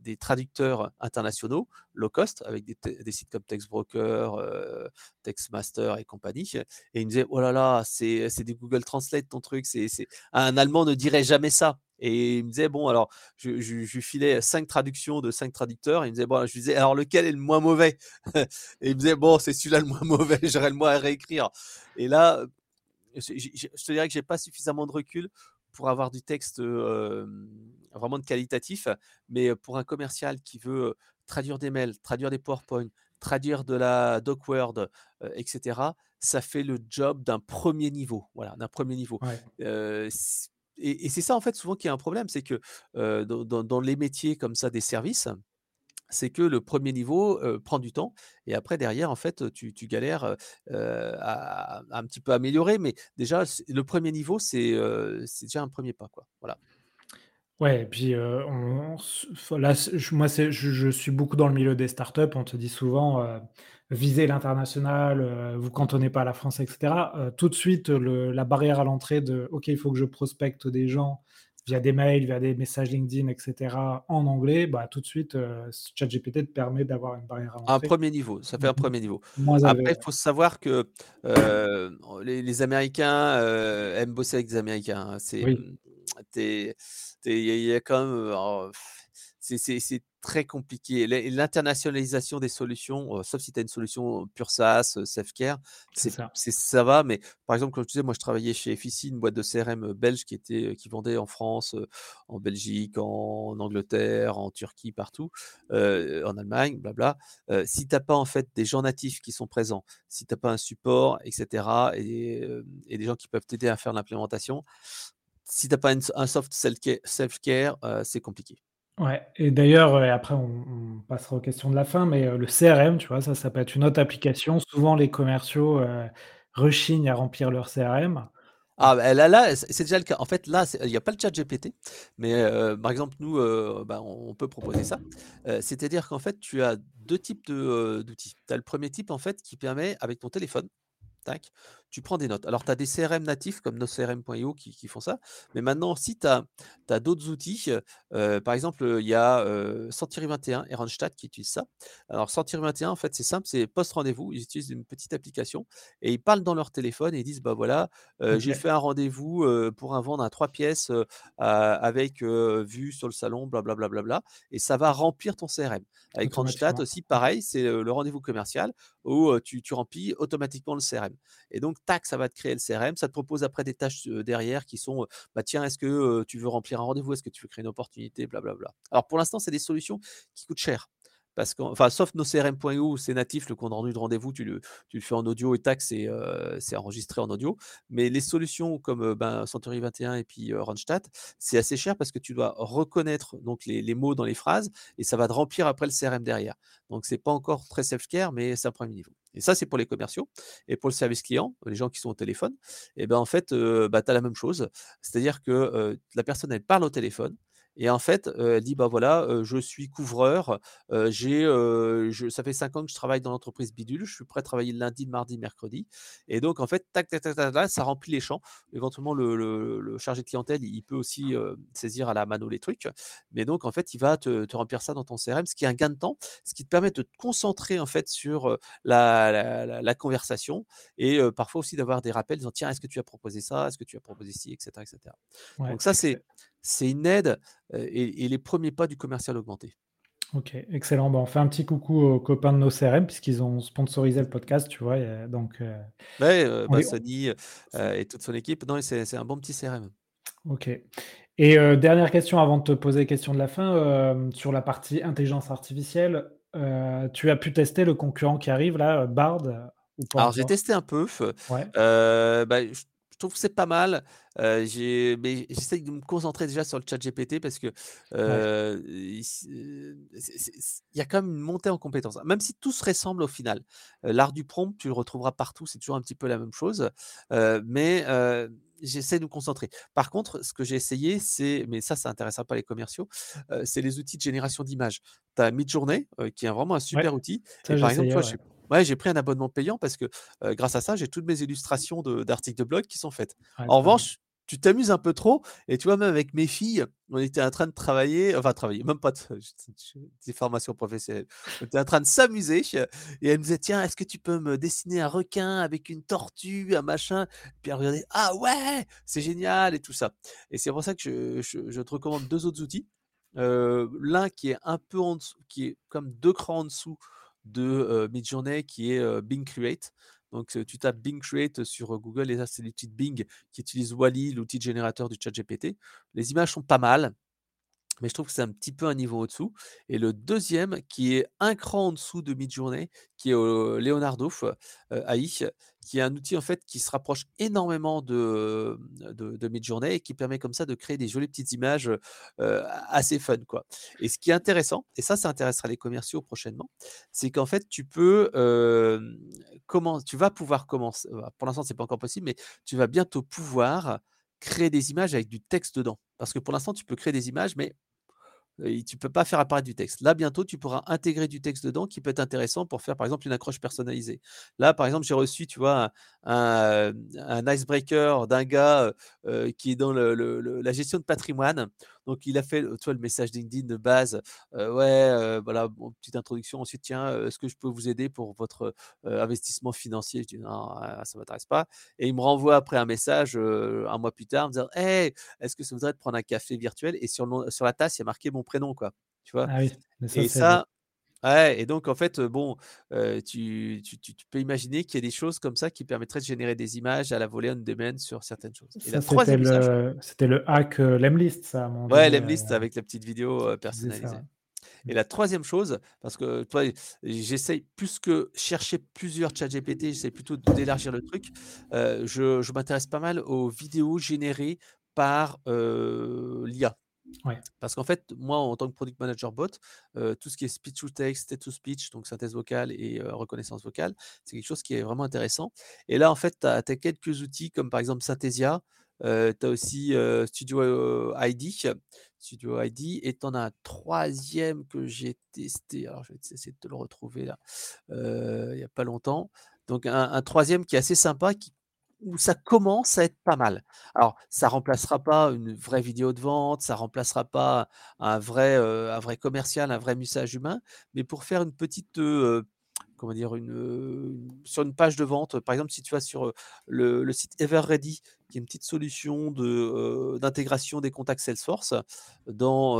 des traducteurs internationaux, low cost, avec des sites comme Textbroker, heu, Textmaster et compagnie et il me disait: «Oh là là, c'est du Google Translate ton truc, un Allemand ne dirait jamais ça» et il me disait: «Bon alors» je je filais 5 traductions de 5 traducteurs et il me disait: «Bon» je lui disais: «Alors lequel est le moins mauvais?» (laughs) et il me disait: «Bon, c'est celui-là le moins mauvais, (laughs) j'aurais le moins à réécrire» et là, j'ai je te dirais que j'ai pas suffisamment de recul pour avoir du texte, hem, vraiment de qualitatif, mais pour un commercial qui veut, traduire des mails, traduire des PowerPoint, traduire de la doc Word, heu et cetera, ça fait le job d'un premier niveau, voilà, d'un premier niveau. Ouais. Et c'est ça, en fait, souvent qui est un problème, c'est que, dans les métiers comme ça des services, c'est que le premier niveau, prend du temps et après derrière, en fait, tu galères, à un petit peu améliorer, mais déjà, le premier niveau, c'est, déjà un premier pas, quoi. Voilà. Ouais et puis, on enfin là, moi, je suis beaucoup dans le milieu des startups. On te dit souvent, «Visez l'international, heu, vous cantonnez pas à la France» et cetera. Heu, tout de suite, le la barrière à l'entrée de: «OK, il faut que je prospecte des gens via des mails, via des messages LinkedIn et cetera, en anglais», bah, tout de suite, heu, s ChatGPT te permet d'avoir une barrière à Un l'entrée, 1er niveau, ça fait un mh, 1er niveau. moins Après, il ouais. faut savoir que, heu, les les Américains, aiment bosser avec des Américains, hein. C'est, Oui. es il y y a quand même, c'est très compliqué. L'in l'internationalisation des solutions, sauf si tu as une solution pure SaaS, self-care, ça. ça va, mais par exemple, comme je disais, moi, je travaillais chez Efficie, une boîte de CRM belge qui était qui vendait en France, en Belgique, en Angleterre, en Turquie, partout, en Allemagne, bla bla. Heu, si tu as pas, en fait, des gens natifs qui sont présents, si tu as pas un support et cetera et des gens qui peuvent t'aider à faire l'implémentation, si tu as pas une un soft self-ca self-care, c'est compliqué. Ouais et d'ailleurs, et après on passera aux questions de la fin, mais heu, le CRM, tu vois, ça, ça peut être une autre application. Souvent les commerciaux, heu, rechignent à remplir leur CRM. Ah bah, là là, c'est déjà le cas. En fait, là, il y a pas le ChatGPT, mais heu, par exemple, nous, bah, on peut proposer ça. C'est-à-dire qu'en fait, tu as 2 types de, d'outils. Tu as le 1er type, en fait, qui permet, avec ton téléphone, tac, tu prends des notes. Alors, tu as des CRM natifs comme NoCRM.io qui qui font ça, mais maintenant aussi, tu as d'autres outils. Heu, par exemple, il y a, heu, Sentiri21 et Randstad qui utilisent ça. Alors Sentiri21, en fait, c'est simple, c'est post rendez-vous. Ils utilisent une petite application et ils parlent dans leur téléphone et ils disent: «Bah, voilà, heu, j'ai fait un rendez-vous, heu, pour un vendre un 3 pièces, avec, vue sur le salon, bla bla bla bla bla» et ça va remplir ton CRM. Avec Randstad aussi, pareil, c'est, le rendez-vous commercial où, tu tu remplis automatiquement le CRM et donc tac, ça va te créer le CRM. Ça te propose après des tâches, derrière qui sont, bah, tiens, est-ce que, tu veux remplir un rendez-vous? Est-ce que tu veux créer une opportunité? Bla bla bla. Alors pour l'instant, c'est des solutions qui coûtent cher parce qu'en enfin, sauf NoCRM.io où c'est natif, le compte rendu de rendez-vous, tu le fais en audio et tac, c'est, enregistré en audio. Mais les solutions comme, ben, Sentiri21 et puis, Randstad, c'est assez cher parce que tu dois reconnaître donc les mots dans les phrases et ça va te remplir après le CRM derrière. Donc c'est pas encore très self-care, mais c'est un 1er niveau. Et ça, c'est pour les commerciaux. Et pour le service client, les gens qui sont au téléphone, et ben en fait, bah, tu as la même chose. C'est-à-dire que la personne, elle parle au téléphone, et en fait, elle dit: «Bah, voilà, je suis couvreur, j'ai, je ça fait 5 ans que je travaille dans l'entreprise bidule, je suis prêt à travailler le lundi, mardi, mercredi» et donc en fait, tac, tac, tac, tac, tac, ça remplit les champs. Éventuellement, le le le chargé de clientèle, il peut aussi, saisir à la mano les trucs, mais donc en fait, il va te te remplir ça dans ton CRM, ce qui est un gain de temps, ce qui te permet de te concentrer en fait sur, la la la conversation et parfois aussi d'avoir des rappels disant: «Tiens, est-ce que tu as proposé ça? Est-ce que tu as proposé ci?» et cetera et cetera. Ouais, Donc ça, c'est c'est une aide, heu et et les premiers pas du commercial augmenté. OK, excellent. Bah, on fait un petit coucou aux copains de nos CRM puisqu'ils ont sponsorisé le podcast, tu vois? Et donc, Ouais, heu, on bah, les Sony, et toute son équipe. Non, c'est un bon petit CRM. OK et dernière question avant de te poser les questions de la fin, sur la partie intelligence artificielle, tu as pu tester le concurrent qui arrive là, Bard, heu, ou pas Alors j'ai testé un peu, Ouais, bah, je trouve que c'est pas mal, mais j'essaye de me concentrer déjà sur le ChatGPT parce que, ouais, il y a quand même une montée en compétences. Même si tout se ressemble au final. L'art du prompt, tu le retrouveras partout, c'est toujours un petit peu la même chose, mais, j'essaie de me concentrer. Par contre, ce que j'ai essayé, c'est mais ça, ça intéressera pas les commerciaux, c'est les outils de génération d'images. Tu as Midjourney, heu, qui est vraiment un ouais, super outil et par exemple, ouais. J'ai Ouais, j'ai pris un abonnement payant parce que, grâce à ça, j'ai toutes mes illustrations de d'articles de blog qui sont faites. En revanche, tu t'amuses un peu trop et tu vois, même avec mes filles, on était en train de travailler, enfin travailler, même pas de (laughs) des formations professionnelles. On était en train de s'amuser et elle me disait: «Tiens, est-ce que tu peux me dessiner un requin avec une tortue, un machin?» puis elle regardait: «Ah ouais, c'est génial!» et tout ça et c'est pour ça que je je je te recommande 2 autres outils. L'un qui est un peu en dessous qui est comme 2 crans en dessous de, Midjourney qui est, Bing Create. Donc, tu tapes Bing Create sur, Google et là, c'est l'outil Bing qui utilise Wall-E, l'outil générateur du ChatGPT. Les images sont pas mal. Mais je trouve que c'est un petit peu un niveau au-dessous et le deuxième qui est un cran en dessous de Midjourney, qui est, heu, Leonardo, AI, qui est un outil en fait qui se rapproche énormément de, de Midjourney et qui permet comme ça de créer des jolies petites images, assez fun quoi. Et ce qui est intéressant, et ça, ça intéressera les commerciaux prochainement, c'est qu'en fait tu peux, hem, commen tu vas pouvoir commencer pour l'instant c'est pas encore possible, mais tu vas bientôt pouvoir créer des images avec du texte dedans. Parce que pour l'instant tu peux créer des images, mais et tu peux pas faire apparaître du texte. Là, bientôt, tu pourras intégrer du texte dedans qui peut être intéressant pour faire, par exemple, une accroche personnalisée. Là, par exemple, j'ai reçu, tu vois, un, icebreaker d'un gars euh, qui est dans la gestion de patrimoine. Donc, il a fait, tu vois, le message LinkedIn de base. Euh, ouais, voilà, bon, petite introduction. Ensuite, tiens, est-ce que je peux vous aider pour votre investissement financier? Je dis non, euh, ça m'intéresse pas. Et il me renvoie après un message un mois plus tard, en me disant, hey, est-ce que ça voudrait te prendre un café virtuel? Et sur le sur la tasse, il y a marqué mon prénom, quoi, tu vois? Ah oui, mais ça Et ça ouais et donc en fait, bon, tu tu tu tu peux imaginer qu'il y a des choses comme ça qui permettraient de générer des images à la volée on demand sur certaines choses. Et Ça la c'était troisième le c'était le hack, heu, Lemlist ça à moment ouais, l'Emlist avec la petite vidéo, ça, personnalisée. ouais. Et Mmh. la troisième chose, parce que toi, j'essaye plus que chercher plusieurs ChatGPT, j'essaie plutôt d'élargir le truc, je je m'intéresse pas mal aux vidéos générées par, l'IA. Parce qu'en fait, moi, en tant que product manager bot, heu, tout ce qui est speech to text, text to speech, donc synthèse vocale et heu, reconnaissance vocale, c'est quelque chose qui est vraiment intéressant. Et là, en fait, tu as quelques outils comme par exemple Synthesia, heu, tu as aussi, heu, Studio, ID Studio ID et tu en as un troisième que j'ai testé, alors je vais essayer de te le retrouver là, il y a pas longtemps. Donc un 3 qui est assez sympa qui où ça commence à être pas mal. Alors, ça remplacera pas une vraie vidéo de vente, ça remplacera pas un vrai, commercial, un vrai message humain, mais pour faire une petite, comment dire? Une, sur une page de vente, par exemple, si tu vas sur, le site EverReady, qui est une petite solution d'intégration des contacts Salesforce dans,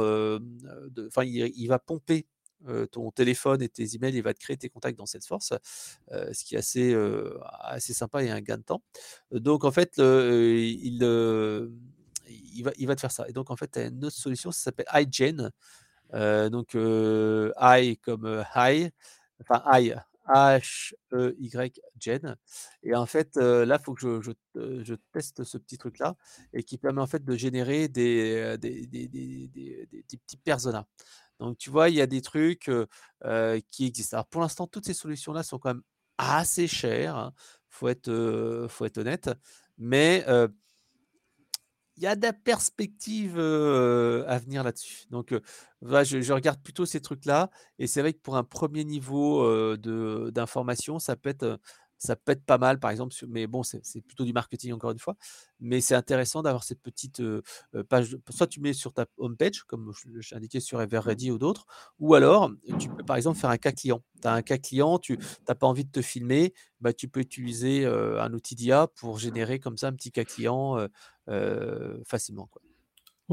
enfin, il va pomper, heu, ton téléphone et tes emails, il va te créer tes contacts dans Salesforce, heu, ce qui est assez, heu, assez sympa et un gain de temps. Donc en fait, il, heu, il va il va te faire ça et donc en fait, tu as une autre solution, ça s'appelle iGen, donc i comme, high, enfin i, H-E-Y Gen et en fait, là, il faut que je je te je teste ce petit truc-là et qui permet en fait de générer des des des des petits personas. Donc tu vois, il y a des trucs, qui existent. Alors pour l'instant, toutes ces solutions-là sont quand même assez cher, hein, faut être, faut être honnête, mais il y a de la perspective, heu, à venir là-dessus. Donc, voilà, je regarde plutôt ces trucs-là et c'est vrai que pour un premier niveau, d'information, ça peut être, ça peut être pas mal, par exemple, sur mais bon, c'est plutôt du marketing encore une fois, mais c'est intéressant d'avoir cette petite, heu heu, page soit tu mets sur ta home page comme j'ai indiqué sur Everready ou d'autres, ou alors tu peux, par exemple, faire un cas client. Tu as un cas client, tu tu pas envie de te filmer, bah, tu peux utiliser, heu, un outil d'IA pour générer comme ça un petit cas client, facilement, quoi.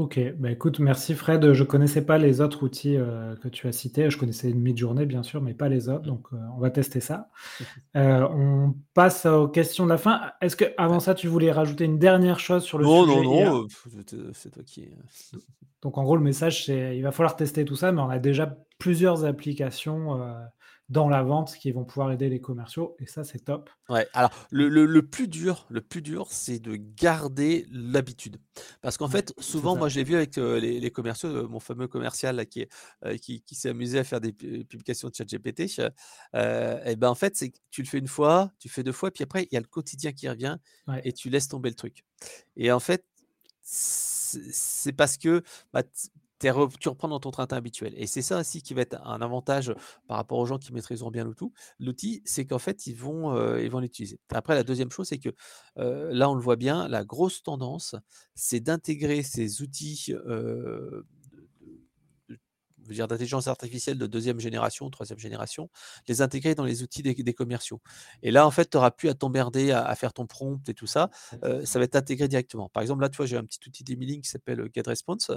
OK, bah, écoute, merci Fred. Je connaissais pas les autres outils, heu, que tu as cités. Je connaissais une Midjourney bien sûr, mais pas les autres, donc heu, on va tester ça. Heu, (laughs) on passe aux questions de la fin. Est-ce qu'avant Ouais. ça, tu voulais rajouter une dernière chose sur le Non, non, sujet non, heu, te c'est toi qui, Donc en gros, le message, c'est il va falloir tester tout ça, mais on a déjà plusieurs applications, dans la vente qui vont pouvoir aider les commerciaux et ça, c'est top. Ouais, alors le le le plus dur le plus dur, c'est de garder l'habitude. Parce qu'en Ouais, fait, souvent, moi, je l'ai vu avec, heu, les les commerciaux, heu, mon fameux commercial là qui heu, qui qui s'est amusé à faire des pu publications de ChatGPT, heu et ben, en fait, c'est que tu le fais une fois, tu fais 2 fois, puis après, il y a le quotidien qui revient Ouais, et tu laisses tomber le truc et en fait, c'est parce que, bah, tu reprends dans ton train-train habituel et c'est ça aussi qui va être un avantage par rapport aux gens qui maîtriseront bien l'outou l'outil, c'est qu'en fait, ils vont, ils vont l'utiliser. Après la deuxième chose, c'est que, là, on le voit bien, la grosse tendance, c'est d'intégrer ces outils, heu, de de de dire d'intelligence artificielle de deuxième génération, troisième génération, les intégrer dans les outils des des commerciaux. Et là, en fait, tu auras plus à t'emmerder à à faire ton prompt et tout ça, heu, ça va être intégré directement. Par exemple, là, tu vois, j'ai un petit outil d'emailing qui s'appelle, heu, GetResponse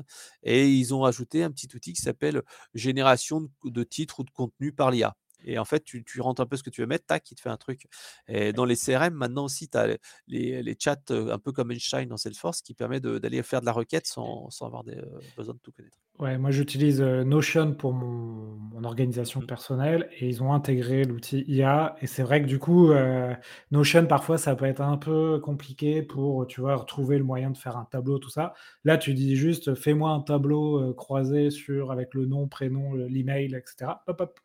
et ils ont ajouté un petit outil qui s'appelle, génération de de titres ou de contenu par l'IA et en fait, tu tu rentres un peu ce que tu veux mettre, tac, il te fait un truc et dans les CRM, maintenant aussi, tu as les les les chats, heu, un peu comme Einstein dans Salesforce qui permet d'aller faire de la requête sans sans avoir des, heu, besoin de tout connaître. ouais, moi j'utilise, heu, Notion pour mon mon organisation Mmh. personnelle et ils ont intégré l'outil IA et c'est vrai que du coup, Notion parfois ça peut être un peu compliqué pour, tu vois, retrouver le moyen de faire un tableau tout ça. Là, tu dis juste: «Fais-moi un tableau, croisé sur avec le nom, prénom, le l'email et cetera». Hop, hop,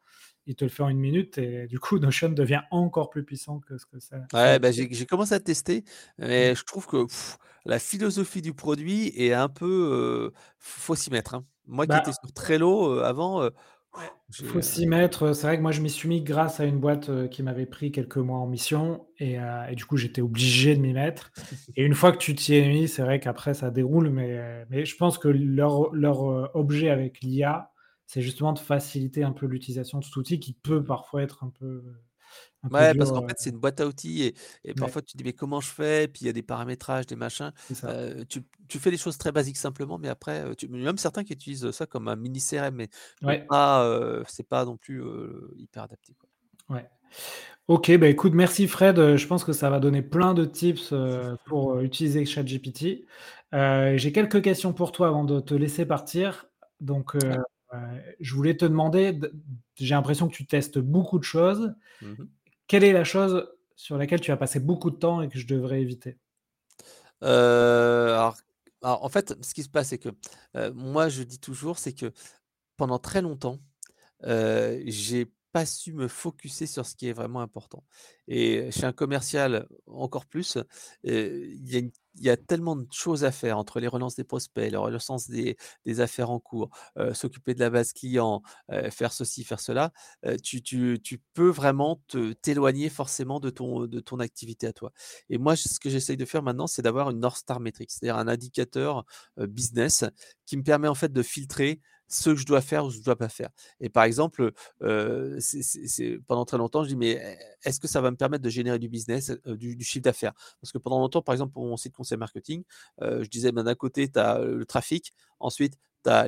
il te le fait en une minute et du coup Notion devient encore plus puissant que ce que ça Ouais, bah, j'ai commencé à tester, mais je trouve que pff, la philosophie du produit est un peu, heu, faut s'y mettre, hein. Moi qui étais Bah sur Trello, heu, avant, Ouais, j'ai, faut s'y mettre, c'est vrai que moi je m'y suis mis grâce à une boîte, qui m'avait pris quelques mois en mission et et du coup j'étais obligé de m'y mettre. Et une fois que tu t'y es mis, c'est vrai qu'après ça déroule mais mais je pense que leur leur, objet avec l'IA, c'est justement de faciliter un peu l'utilisation de cet outil qui peut parfois être un peu, un peu Ouais, parce qu'en heu, fait, c'est une boîte à outils et et ouais, parfois tu te dis: «Mais comment je fais?» puis il y a des paramétrages, des machins. Heu, tu tu fais les choses très basiques simplement, mais après, heu, tu même certains qui utilisent ça comme un mini CRM, mais Ouais, pas, heu, c'est pas non plus, hyper adapté, quoi. ouais. OK, bah, écoute merci Fred, je pense que ça va donner plein de tips, pour, utiliser ChatGPT. J'ai quelques questions pour toi avant de te laisser partir. Donc, Je voulais te demander j'ai l'impression que tu testes beaucoup de choses. Mmh Quelle est la chose sur laquelle tu as passé beaucoup de temps et que je devrais éviter? Heu, alors alors en fait, ce qui se passe, c'est que, heu, moi je dis toujours, c'est que pendant très longtemps, heu, j'ai pas su me focuser sur ce qui est vraiment important et chez un commercial encore plus, il y a une il y a tellement de choses à faire entre les relances des prospects, la relance des affaires en cours, heu, s'occuper de la base client, heu, faire ceci, faire cela, heu, tu peux vraiment t'éloigner forcément de ton de ton activité à toi. Et moi, ce que j'essaye de faire maintenant, c'est d'avoir une North Star Metrics, c'est-à-dire un indicateur, business qui me permet en fait de filtrer ce que je dois faire ou ce que je dois pas faire et par exemple, pendant très longtemps, je dis: «Mais est est-ce que ça va me permettre de générer du business, du chiffre d'affaires?» parce que pendant longtemps, par exemple, pour mon site conseil marketing, je disais: «Ben, d'un côté, tu as le trafic, ensuite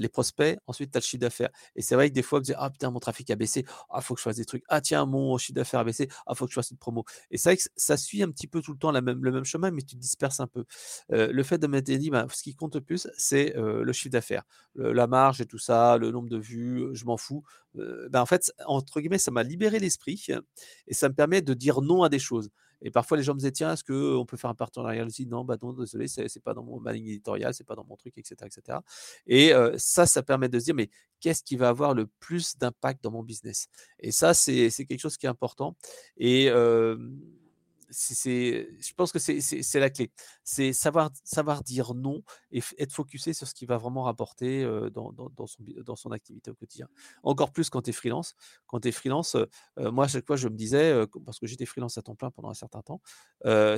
les prospects, ensuite tu as le chiffre d'affaires» et c'est vrai que des fois, je me disais: «Ah putain, mon trafic a baissé. Ah, faut que je fasse des trucs. Ah tiens, mon chiffre d'affaires a baissé. Ah, faut que je fasse une promo» et c'est vrai que ça suit un petit peu tout le temps le même chemin, mais tu disperses un peu. Heu, le fait de m'être dit: «Ben, ce qui compte le plus, c'est, heu, le chiffre d'affaires, la marge et tout ça, le nombre de vues, je m'en fous». Heu, bah, en fait, entre guillemets, ça m'a libéré l'esprit et ça me permet de dire non à des choses et parfois les gens me disaient: «Tiens, est-ce qu'on peut faire un partenariat?» dis: «Non, bah, non, désolé, c'est pas dans mon ma ligne éditoriale, c'est pas dans mon truc» et cetera et ça, ça permet de se dire: «Mais qu'est-ce qui va avoir le plus d'impact dans mon business?» et ça, c'est quelque chose qui est important et je pense que c'est la clé. C'est savoir dire non et être focusé sur ce qui va vraiment rapporter, dans son activité au quotidien. Encore plus quand tu es freelance. Quand tu es freelance, moi à chaque fois je me disais, parce que j'étais freelance à temps plein pendant un certain temps,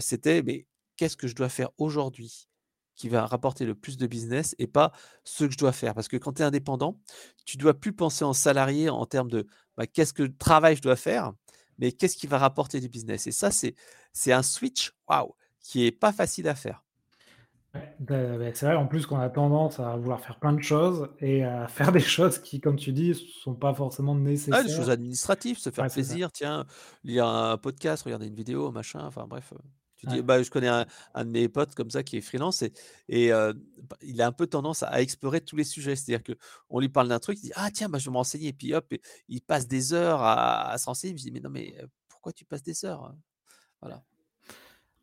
c'était: «Mais qu'est-ce que je dois faire aujourd'hui qui va rapporter le plus de business et pas ce que je dois faire?» parce que quand tu es indépendant, tu dois plus penser en salarié en termes de, bah, qu'est-ce que travail je dois faire, mais qu'est-ce qui va rapporter du business? Et ça, c'est un switch, waouh, qui est pas facile à faire. Ouais, bah, bah, c'est vrai en plus qu'on a tendance à vouloir faire plein de choses et à (laughs) faire des choses qui, comme tu dis, sont pas forcément Ah, des nécessaires. choses administratives, se faire Ouais, plaisir, tiens, lire un podcast, regarder une vidéo, machin, enfin bref, dis Ouais. bah, je connais un un de mes potes comme ça qui est freelance et bah, il a un peu tendance à explorer tous les sujets. C'est-à-dire qu'on lui parle d'un truc, il dit: «Ah tiens, bah, je vais me renseigner» et puis hop, et il passe des heures à à se renseigner. Je me dis: «Mais non, mais pourquoi tu passes des heures?» voilà.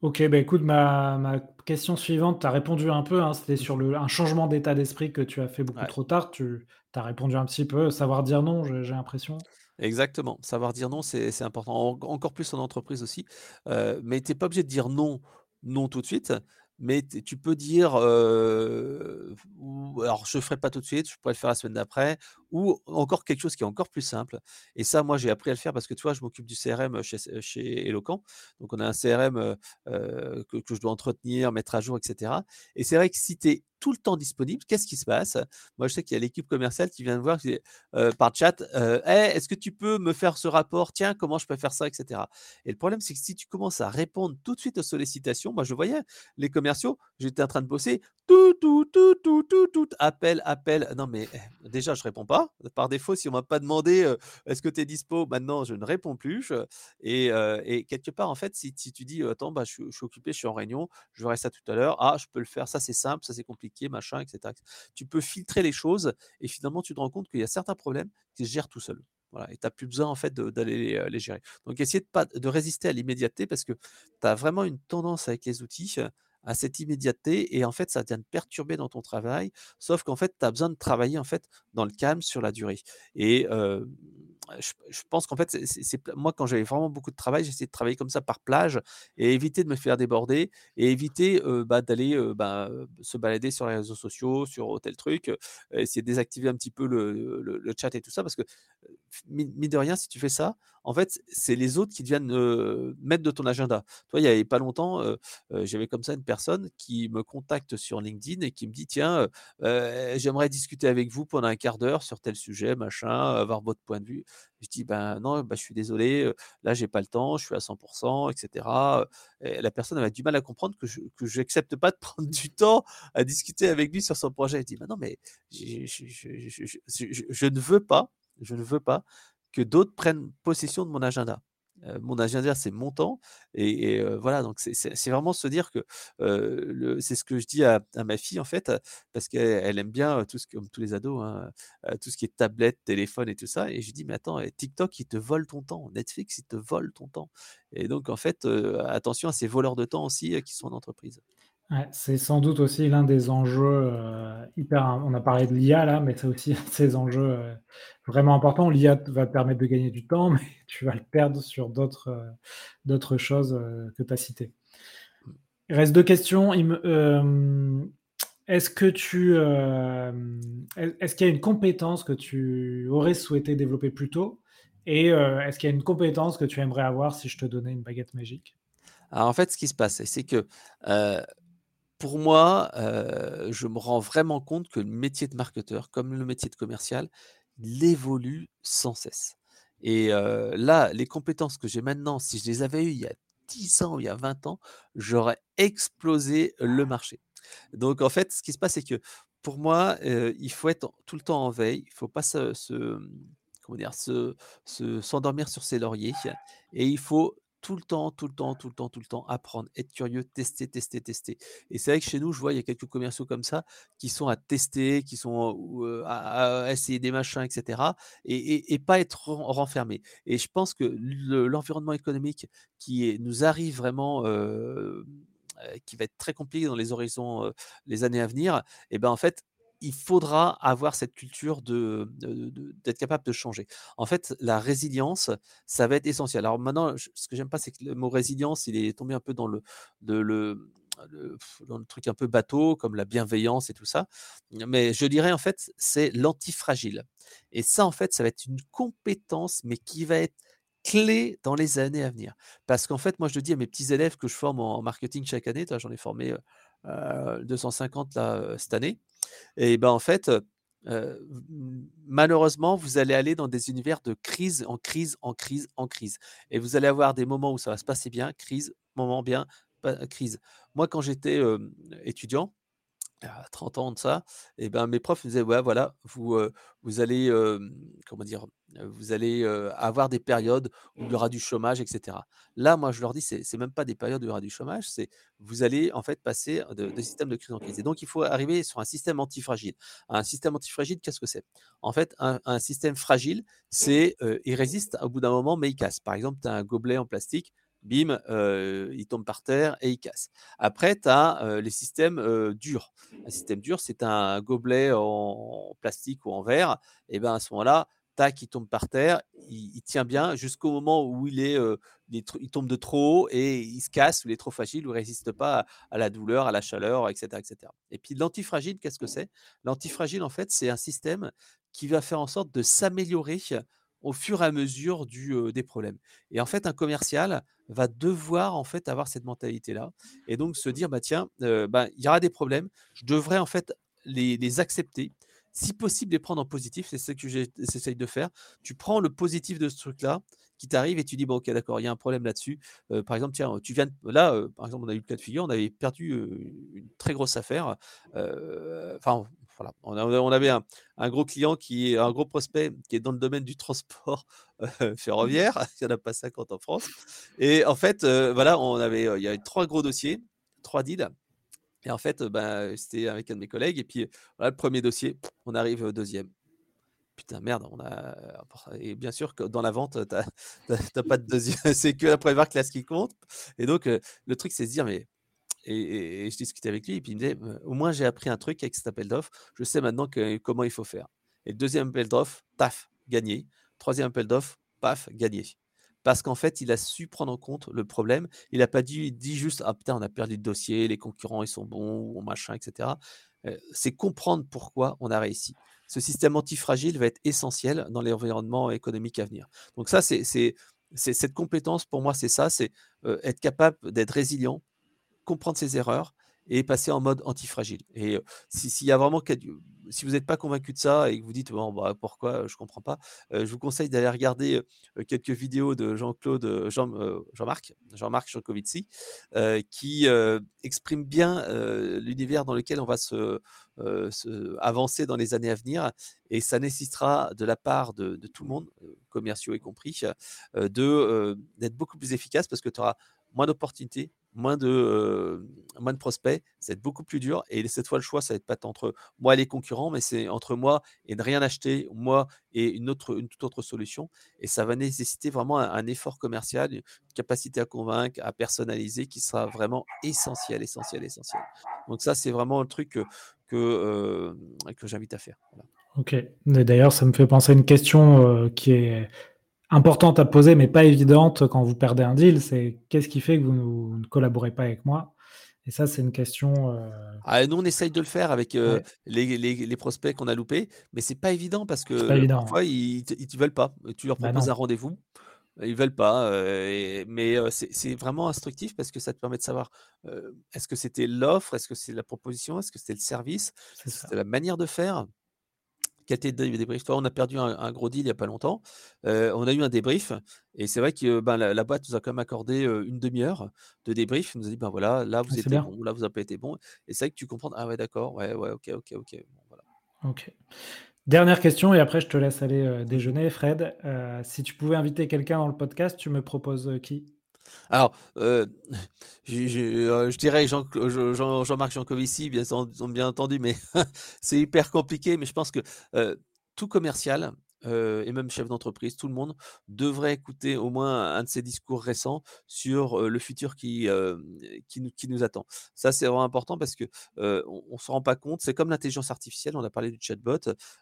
OK, bah, écoute, ma ma question suivante, tu as répondu un peu, hein, c'était Mmh sur le un changement d'état d'esprit que tu as fait beaucoup Ouais. trop tard. Tu as répondu un petit peu, savoir dire non, j'ai l'impression? Exactement, savoir dire non, c'est important, en encore plus en entreprise aussi, mais tu es pas obligé de dire non, non tout de suite, mais tu peux dire, alors je ferai pas tout de suite, je pourrais le faire la semaine d'après ou encore quelque chose qui est encore plus simple et ça moi j'ai appris à le faire parce que tu vois je m'occupe du CRM chez chez Eloquent, donc on a un CRM, que je dois entretenir, mettre à jour et cetera et c'est vrai que si tu es tout le temps disponible, qu'est-ce qui se passe? Moi je sais qu'il y a l'équipe commerciale qui vient me voir, par chat, «Hey, est-ce que tu peux me faire ce rapport? Tiens, comment je peux faire ça?» et cetera et le problème, c'est que si tu commences à répondre tout de suite aux sollicitations, moi je voyais les commerciaux, j'étais en train de bosser, tout, tout, tout, tout, tout, tout, appel, appel. Non mais, eh, déjà je réponds pas. Par défaut, si on m'a pas demandé, «Est-ce que tu es dispo?» maintenant je ne réponds plus, et et quelque part en fait, si tu dis: «Attends, bah, je suis occupé, je suis en réunion, je verrai ça tout à l'heure. Ah, je peux le faire, ça c'est simple, ça c'est compliqué, machin et cetera». Tu peux filtrer les choses et finalement tu te rends compte qu'il y a certains problèmes qui se gèrent tout seuls. Voilà et tu as plus besoin en fait d'aller les, gérer. Donc essayer de pas de résister à l'immédiateté parce que tu as vraiment une tendance avec les outils, à cette immédiateté et en fait ça vient te perturber dans ton travail, sauf qu'en fait tu as besoin de travailler en fait dans le calme sur la durée et je pense qu'en fait c'est moi quand j'avais vraiment beaucoup de travail, j'essayais de travailler comme ça par plage et éviter de me faire déborder et éviter, bah, d'aller, bah, se balader sur les réseaux sociaux, sur, tel truc, essayer de désactiver un petit peu le le chat et tout ça parce que, mine de rien, si tu fais ça, en fait, c'est les autres qui deviennent, heu, maîtres de ton agenda. Toi, il y avait pas longtemps, heu heu, j'avais comme ça une personne qui me contacte sur LinkedIn et qui me dit: «Tiens, heu, j'aimerais discuter avec vous pendant un quart d'heure sur tel sujet, machin, avoir votre point de vue». Je dis: «Ben, non, bah, je suis désolé, là, j'ai pas le temps, je suis à 100 et cetera», et la personne avait du mal à comprendre que je que j'accepte pas de (laughs) prendre du temps à discuter avec lui sur son projet. Je dis: «Bah, non, mais je je je je ne veux pas, je ne veux pas que d'autres prennent possession de mon agenda. Heu, mon agenda, c'est mon temps et heu, voilà, donc c'est vraiment se dire que, le c'est ce que je dis à ma fille, en fait, parce qu'elle elle aime bien, tout ce comme tous les ados, hein, tout ce qui est tablette, téléphone et tout ça et je dis: «Mais attends, TikTok, il te vole ton temps, Netflix, il te vole ton temps» et donc en fait, attention à ces voleurs de temps aussi, qui sont en entreprise. C'est sans doute aussi l'un des enjeux, heu, hyper on a parlé de l'IA là, mais c'est aussi (laughs) ces enjeux, heu, vraiment importants. L'IA va te permettre de gagner du temps, (laughs) mais tu vas le perdre sur d'autres, d'autres choses, heu, que tu as citées. Il reste 2 questions. Est-ce que tu, est-ce qu'il y a une compétence que tu aurais souhaité développer plus tôt? Et est-ce qu'il y a une compétence que tu aimerais avoir si je te donnais une baguette magique? Alors en fait, ce qui se passe, c'est que, Pour moi, heu, je me rends vraiment compte que le métier de marketeur, comme le métier de commercial, il évolue sans cesse et heu, là, les compétences que j'ai maintenant, si je les avais eues il y a 10 ans, il y a 20 ans, j'aurais explosé le marché. Donc en fait, ce qui se passe, c'est que pour moi, heu, il faut être tout le temps en veille, il faut pas se se, comment dire? Se se s'endormir sur ses lauriers et il faut tout le temps, tout le temps, tout le temps, tout le temps, apprendre, être curieux, tester, tester, tester. Et c'est vrai que chez nous, je vois, il y a quelques commerciaux comme ça qui sont à tester, qui sont à, essayer des machins, etc. Et, pas être renfermés. Et je pense que l'environnement économique qui nous arrive vraiment qui va être très compliqué dans les horizons, les années à venir, et ben en fait, il faudra avoir cette culture de, d'être capable de changer. En fait, la résilience, ça va être essentiel. Alors maintenant, ce que j'aime pas, c'est que le mot résilience, il est tombé un peu dans le, dans le truc un peu bateau, comme la bienveillance et tout ça. Mais je dirais, en fait, c'est l'antifragile. Et ça, en fait, ça va être une compétence, mais qui va être clé dans les années à venir. Parce qu'en fait, moi, je dis à mes petits élèves que je forme en marketing chaque année, j'en ai formé 250 là, cette année, et ben en fait, malheureusement, vous allez aller dans des univers de crise en crise, en crise, en crise. Et vous allez avoir des moments où ça va se passer bien, crise, moment bien, crise. Moi, quand j'étais étudiant, à 30 ans de ça, et ben mes profs me disaient ouais voilà vous vous allez comment dire vous allez avoir des périodes où il y aura du chômage etc. Là moi je leur dis c'est c'est même pas des périodes où il y aura du chômage c'est vous allez en fait passer de, de système de crise en crise et donc il faut arriver sur un système antifragile. Un système antifragile qu'est-ce que c'est? En fait un, un, système fragile c'est il résiste au bout d'un moment mais il casse. Par exemple tu as un gobelet en plastique bim, il tombe par terre et il casse. Après, tu as les systèmes durs. Un système dur, c'est un gobelet en plastique ou en verre. Et bien à ce moment-là, tac, il tombe par terre, il, tient bien jusqu'au moment où il est, il, tombe de trop haut et il se casse, ou il est trop fragile, ou il résiste pas à, la douleur, à la chaleur, etc., etc. Et puis l'antifragile, qu'est-ce que c'est? L'antifragile, en fait, c'est un système qui va faire en sorte de s'améliorer au fur et à mesure du, des problèmes. Et en fait, un commercial va devoir en fait avoir cette mentalité-là et donc se dire bah tiens, bah, il y aura des problèmes, je devrais en fait les, les accepter, si possible les prendre en positif, c'est ce que j'essaye de faire. Tu prends le positif de ce truc-là qui t'arrive et tu dis bon ok d'accord, il y a un problème là-dessus. par exemple tiens, tu viens là, par exemple on a eu le cas de figure, on avait perdu une très grosse affaire. Enfin on, avait un, gros client qui est un gros prospect qui est dans le domaine du transport euh, (laughs) ferroviaire. Il n'y en a pas 50 en France. Et en fait, euh, voilà, on avait, euh, il y avait trois gros dossiers, trois deals. Et en fait, ben, c'était avec un de mes collègues. Et puis, voilà, le premier dossier, on arrive au deuxième. Putain, merde, on a. Et bien sûr que dans la vente, tu n'as (laughs) pas de deuxième. (laughs) c'est que la première classe qui compte. Et donc, le truc, c'est se dire, mais et, je discutais avec lui, et puis il me disait Au moins, j'ai appris un truc avec cet appel d'offres. Je sais maintenant comment il faut faire. Et deuxième appel d'offres, taf, gagné. Troisième appel d'offres, paf, gagné. Parce qu'en fait, il a su prendre en compte le problème. Il n'a pas dit, dit juste Ah putain, on a perdu le dossier, les concurrents, ils sont bons, ou machin, etc. c'est comprendre pourquoi on a réussi. Ce système antifragile va être essentiel dans l'environnement économique à venir. Donc, ça, c'est cette compétence, pour moi, c'est ça c'est être capable d'être résilient, comprendre ses erreurs et passer en mode antifragile. Et s'il y a vraiment si vous n'êtes pas convaincu de ça et que vous dites bon, bah, pourquoi je comprends pas, je vous conseille d'aller regarder quelques vidéos de Jean-Claude, Jean, Jean-Marc, Jean-Marc Jancovici, qui exprime bien l'univers dans lequel on va se, avancer dans les années à venir. Et ça nécessitera de la part de, de tout le monde, commerciaux y compris, de d'être beaucoup plus efficace parce que tu auras moins d'opportunités, moins de, moins de prospects, ça va être beaucoup plus dur. Et cette fois, le choix, ça va être pas entre moi et les concurrents, mais c'est entre moi et ne rien acheter, moi et une, autre, une toute autre solution. Et ça va nécessiter vraiment un, effort commercial, une capacité à convaincre, à personnaliser qui sera vraiment essentiel, essentiel, essentiel. Donc ça, c'est vraiment le truc que, que, que j'invite à faire. Ok. D'ailleurs, ça me fait penser à une question qui est importante à poser, mais pas évidente quand vous perdez un deal, c'est qu'est-ce qui fait que vous ne collaborez pas avec moi? Et ça, c'est une question. Euh, ah, nous, on essaye de le faire avec euh, les, les, prospects qu'on a loupés, mais c'est pas évident parce que parfois, ils ne veulent pas. Tu leur bah proposes un rendez-vous. Ils veulent pas, euh, mais c'est vraiment instructif parce que ça te permet de savoir est-ce que c'était l'offre, est-ce que c'est la proposition, est-ce que c'était le service, c'est la manière de faire débrief On a perdu un, gros deal il n'y a pas longtemps. on a eu un débrief et c'est vrai que ben, la, boîte nous a quand même accordé une demi-heure de débrief. Il nous a dit ben voilà, là vous ah, êtes bon, là vous n'avez pas été bon. Et c'est vrai que tu comprends. Ah ouais, d'accord, ouais, ouais, ok, ok, ok. voilà. Ok. Dernière question et après je te laisse aller déjeuner, Fred. si tu pouvais inviter quelqu'un dans le podcast, tu me proposes qui? Alors, j'ai, heu, je dirais Jean Jean Jean Jean-Marc Jancovici, bien en bien entendu, mais (laughs) c'est hyper compliqué. Mais je pense que, heu, tout commercial, et même chef d'entreprise, tout le monde devrait écouter au moins un de ses discours récents sur, le futur qui, qui nous attend. Ça, c'est vraiment important parce que, on on se rend pas compte. C'est comme l'intelligence artificielle, on a parlé du chatbot.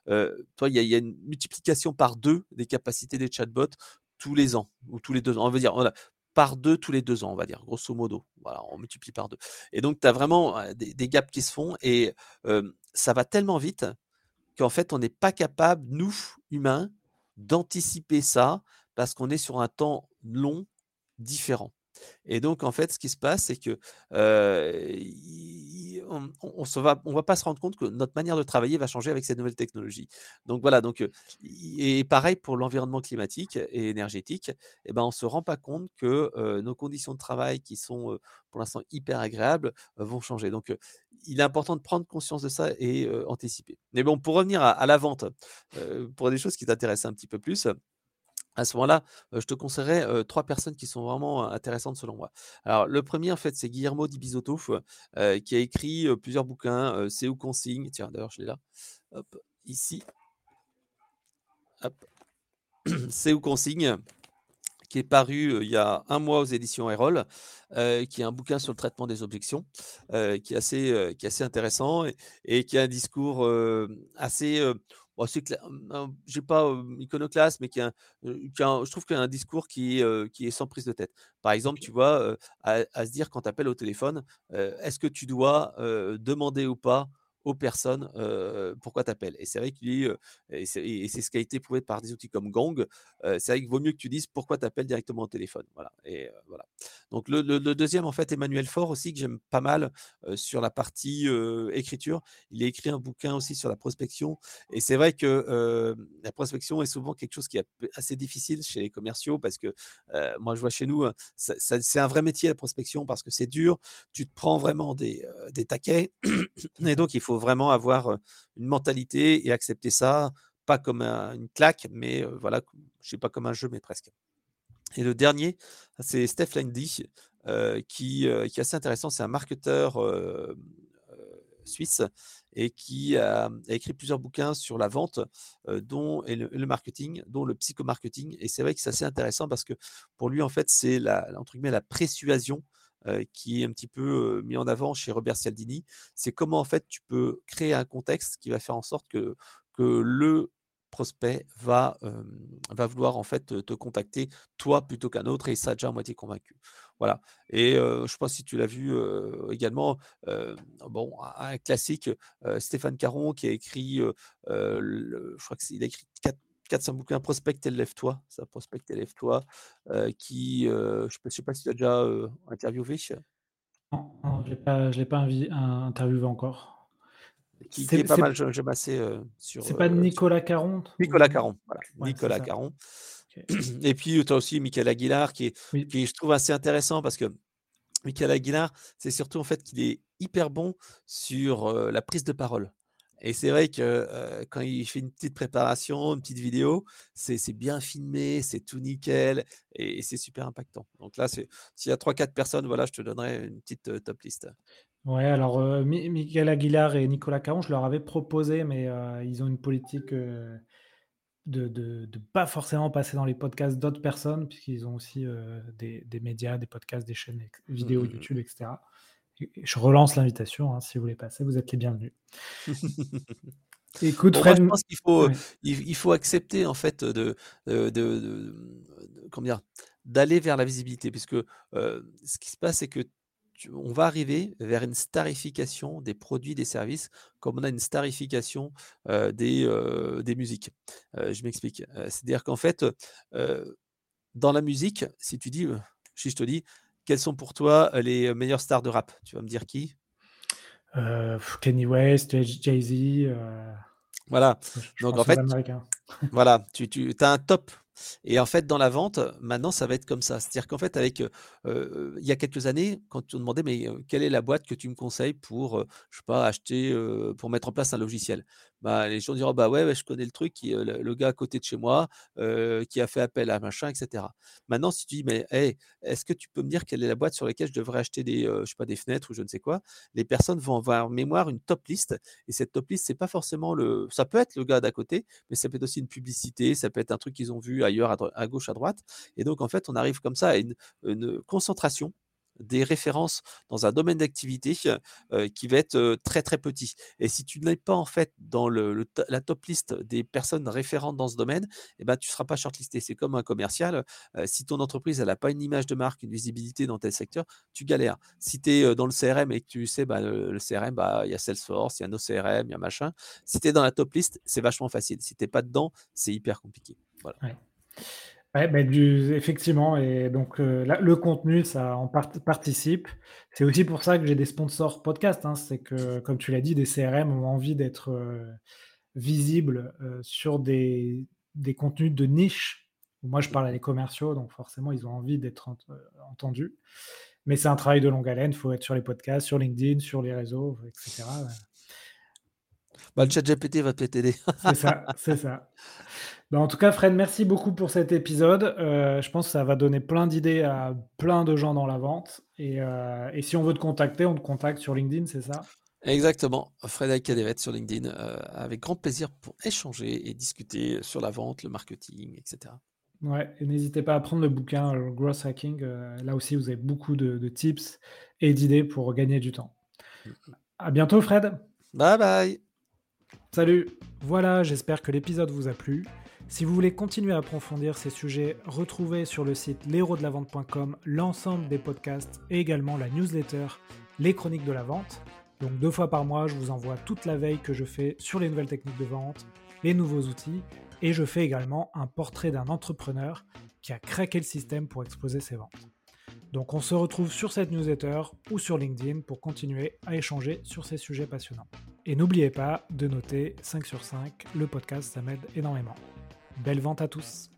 Toi, il y a une multiplication par 2 des capacités des chatbots tous les ans ou tous les 2 ans. On va dire, par 2 tous les 2 ans, on va dire, grosso modo. Voilà, on multiplie par 2 et donc tu as vraiment, des gaps qui se font et ça va tellement vite qu'en fait, on n'est pas capable, nous, humains, d'anticiper ça parce qu'on est sur un temps long différent. Et donc, en fait, ce qui se passe, c'est que, heu, i on on va pas se rendre compte que notre manière de travailler va changer avec ces nouvelles technologies. Donc voilà, donc, et pareil pour l'environnement climatique et énergétique, et ben, on se rend pas compte que, nos conditions de travail qui sont, pour l'instant hyper agréables, vont changer. Donc, il est important de prendre conscience de ça et anticiper. Mais bon, pour revenir à la vente, pour des choses qui t'intéressent un petit peu plus à ce moment-là, je te conseillerais, 3 personnes qui sont vraiment intéressantes selon moi. Alors le premier en fait, c'est Guillermo di Bisotto, qui a écrit, plusieurs bouquins, C'est où qu'on signe. Tiens, d'ailleurs, je l'ai là. Hop, ici. Hop. (clears throat) C'est où qu'on signe, qui est paru, il y a un mois aux éditions Erol, qui est un bouquin sur le traitement des objections, qui est assez, qui est assez intéressant et qui a un discours, assez, bon mmh, j'ai pas, iconoclaste, mais qui a un, heu, qui a un je trouve qu'il a un discours qui est, heu, qui est sans prise de tête. Par exemple, tu vois, à à se dire quand tu appelles au téléphone, est-ce que tu dois, demander ou pas aux personnes, heu, pourquoi tu appelles? Et c'est vrai qu'il et c'est ce qui a été prouvé par des outils comme Gong, c'est vrai qu'il vaut mieux que tu dises pourquoi tu appelles directement au téléphone. Voilà et voilà. Donc le le 2 en fait, Emmanuel Faure aussi que j'aime pas mal, sur la partie, écriture. Il a écrit un bouquin aussi sur la prospection et c'est vrai que, la prospection est souvent quelque chose qui est assez difficile chez les commerciaux parce que, moi je vois chez nous, ça c'est un vrai métier la prospection parce que c'est dur. Tu te prends vraiment des, des taquets et donc il faut vraiment avoir, une mentalité et accepter ça, pas comme un une claque, mais, voilà, je sais pas comme un jeu, mais presque. Et le dernier, c'est Steph Landy, qui, qui est assez intéressant. C'est un marketeur, suisse et qui a écrit plusieurs bouquins sur la vente, dont et le et le marketing, dont le psychomarketing et c'est vrai que c'est assez intéressant parce que pour lui, en fait, c'est la «la persuasion», heu, qui est un petit peu, heu, mis en avant chez Robert Cialdini. C'est comment, en fait, tu peux créer un contexte qui va faire en sorte que le prospect va, vouloir, en fait, te te contacter toi plutôt qu'un autre et sera déjà à moitié convaincu. Voilà et je pas si tu l'as vu, également, bon, un classique, Stéphane Caron qui a écrit, le je crois qu'il a écrit 4 4-5 bouquins, «Prospecte et lève-toi», ça, «Prospecte et lève-toi», heu, qui, heu, je ne sais pas si tu l'as déjà, heu, interviewé? Non, non, je je l'ai pas interviewé encore. Qui qui est pas mal, j'aime assez, sur, c'est pas Nicolas Caron Nicolas? Caron, voilà, Ouais, c'est Nicolas. Caron et puis, tu as aussi Michael Aguilar qui est Oui. qui je trouve, assez intéressant parce que Michael Aguilar, c'est surtout en fait qu'il est hyper bon sur, la prise de parole et c'est vrai que, quand il fait une petite préparation, une petite vidéo, c'est bien filmé, c'est tout nickel et et c'est super impactant. Donc là, s'il y a trois quatre personnes, voilà, je te donnerai une petite, top list. Ouais, alors, heu, Mi Michael Aguilar et Nicolas Caron, je leur avais proposé, mais, ils ont une politique, de de pas forcément passer dans les podcasts d'autres personnes, puisqu'ils ont aussi, des des médias, des podcasts, des chaînes Mmh vidéo mh YouTube et cetera. Et et je relance l'invitation, hein, si vous voulez passer, vous êtes les bienvenus. (laughs) Écoute Bon, moi, je pense qu'il faut, il il faut accepter en fait, de, heu, de de, de comment dire? D'aller vers la visibilité puisque, heu, ce qui se passe, c'est que tu on va arriver vers une starification des produits, des services, comme on a une starification, heu, des, heu, des musiques. Je m'explique, c'est-à-dire qu'en fait, dans la musique, si tu dis, si je te dis: «Quelles sont pour toi, les, meilleures stars de rap?» tu vas me dire qui? heu, Kanye West, Jay Jay-Z, Voilà, je donc en fait. (laughs) Voilà, tu tu as un top et en fait, dans la vente, maintenant, ça va être comme ça. C'est-à-dire qu'en fait, avec, il y a quelques années, quand on demandait: «Mais, heu, quelle est la boîte que tu me conseilles pour, je sais pas, acheter, pour mettre en place un logiciel?» Bah, les gens diront: «Bah, ouais, je connais le truc le gars à côté de chez moi, qui a fait appel à machin» et cetera. Maintenant, si tu dis: «Mais est-ce que tu peux me dire quelle est la boîte sur laquelle je devrais acheter des, je sais pas, des fenêtres ou je ne sais quoi?» les personnes vont avoir en mémoire une top list et cette top list, c'est pas forcément le ça peut être le gars d'à côté, mais ça peut être aussi une publicité, ça peut être un truc qu'ils ont vu ailleurs à gauche, à droite et donc en fait, on arrive comme ça à une concentration des références dans un domaine d'activité, qui va être, très, très petit et si tu n'es pas en fait dans la top list des personnes référentes dans ce domaine et ben, tu seras pas shortlisté. C'est comme un commercial, si ton entreprise elle a pas une image de marque, une visibilité dans tel secteur, tu galères. Si tu es, dans le CRM et que tu sais, bah, le CRM, bah, il y a Salesforce, il y a NoCRM, il y a machin. Si tu es dans la top list, c'est vachement facile. Si tu es pas dedans, c'est hyper compliqué. Voilà. Ouais, bah, du effectivement et donc heu, là, le contenu, ça en part participe. C'est aussi pour ça que j'ai des sponsors podcast, hein. C'est que, comme tu l'as dit, des CRM ont envie d'être, heu, visibles, heu, sur des des contenus de niche. Moi, je parle à des commerciaux, donc forcément, ils ont envie d'être entendus. Mais c'est un travail de longue haleine, il faut être sur les podcasts, sur LinkedIn, sur les réseaux, et cetera, ouais. Bah, le ChatGPT va peut-être t'aider. (laughs) C'est ça, c'est ça. Bah, en tout cas, Fred, merci beaucoup pour cet épisode. Heu, je pense que ça va donner plein d'idées à plein de gens dans la vente et et si on veut te contacter, on te contacte sur LinkedIn, c'est ça? Exactement, Frédéric Cadevet sur LinkedIn, heu, avec grand plaisir pour échanger et discuter sur la vente, le marketing et cetera. Ouais et n'hésitez pas à prendre le bouquin, Growth Hacking, là aussi vous avez beaucoup de de tips et d'idées pour gagner du temps. Mmh mh. À bientôt Fred. Bye bye. Salut. Voilà, j'espère que l'épisode vous a plu. Si vous voulez continuer à approfondir ces sujets, retrouvez sur le site l'héros-de-la-vente.com l'ensemble des podcasts et également la newsletter Les Chroniques de la Vente. Donc deux fois par mois, je vous envoie toute la veille que je fais sur les nouvelles techniques de vente, les nouveaux outils, et je fais également un portrait d'un entrepreneur qui a craqué le système pour exposer ses ventes. Donc on se retrouve sur cette newsletter ou sur LinkedIn pour continuer à échanger sur ces sujets passionnants. Et n'oubliez pas de noter 5 sur 5, le podcast ça m'aide énormément. Belle vente à tous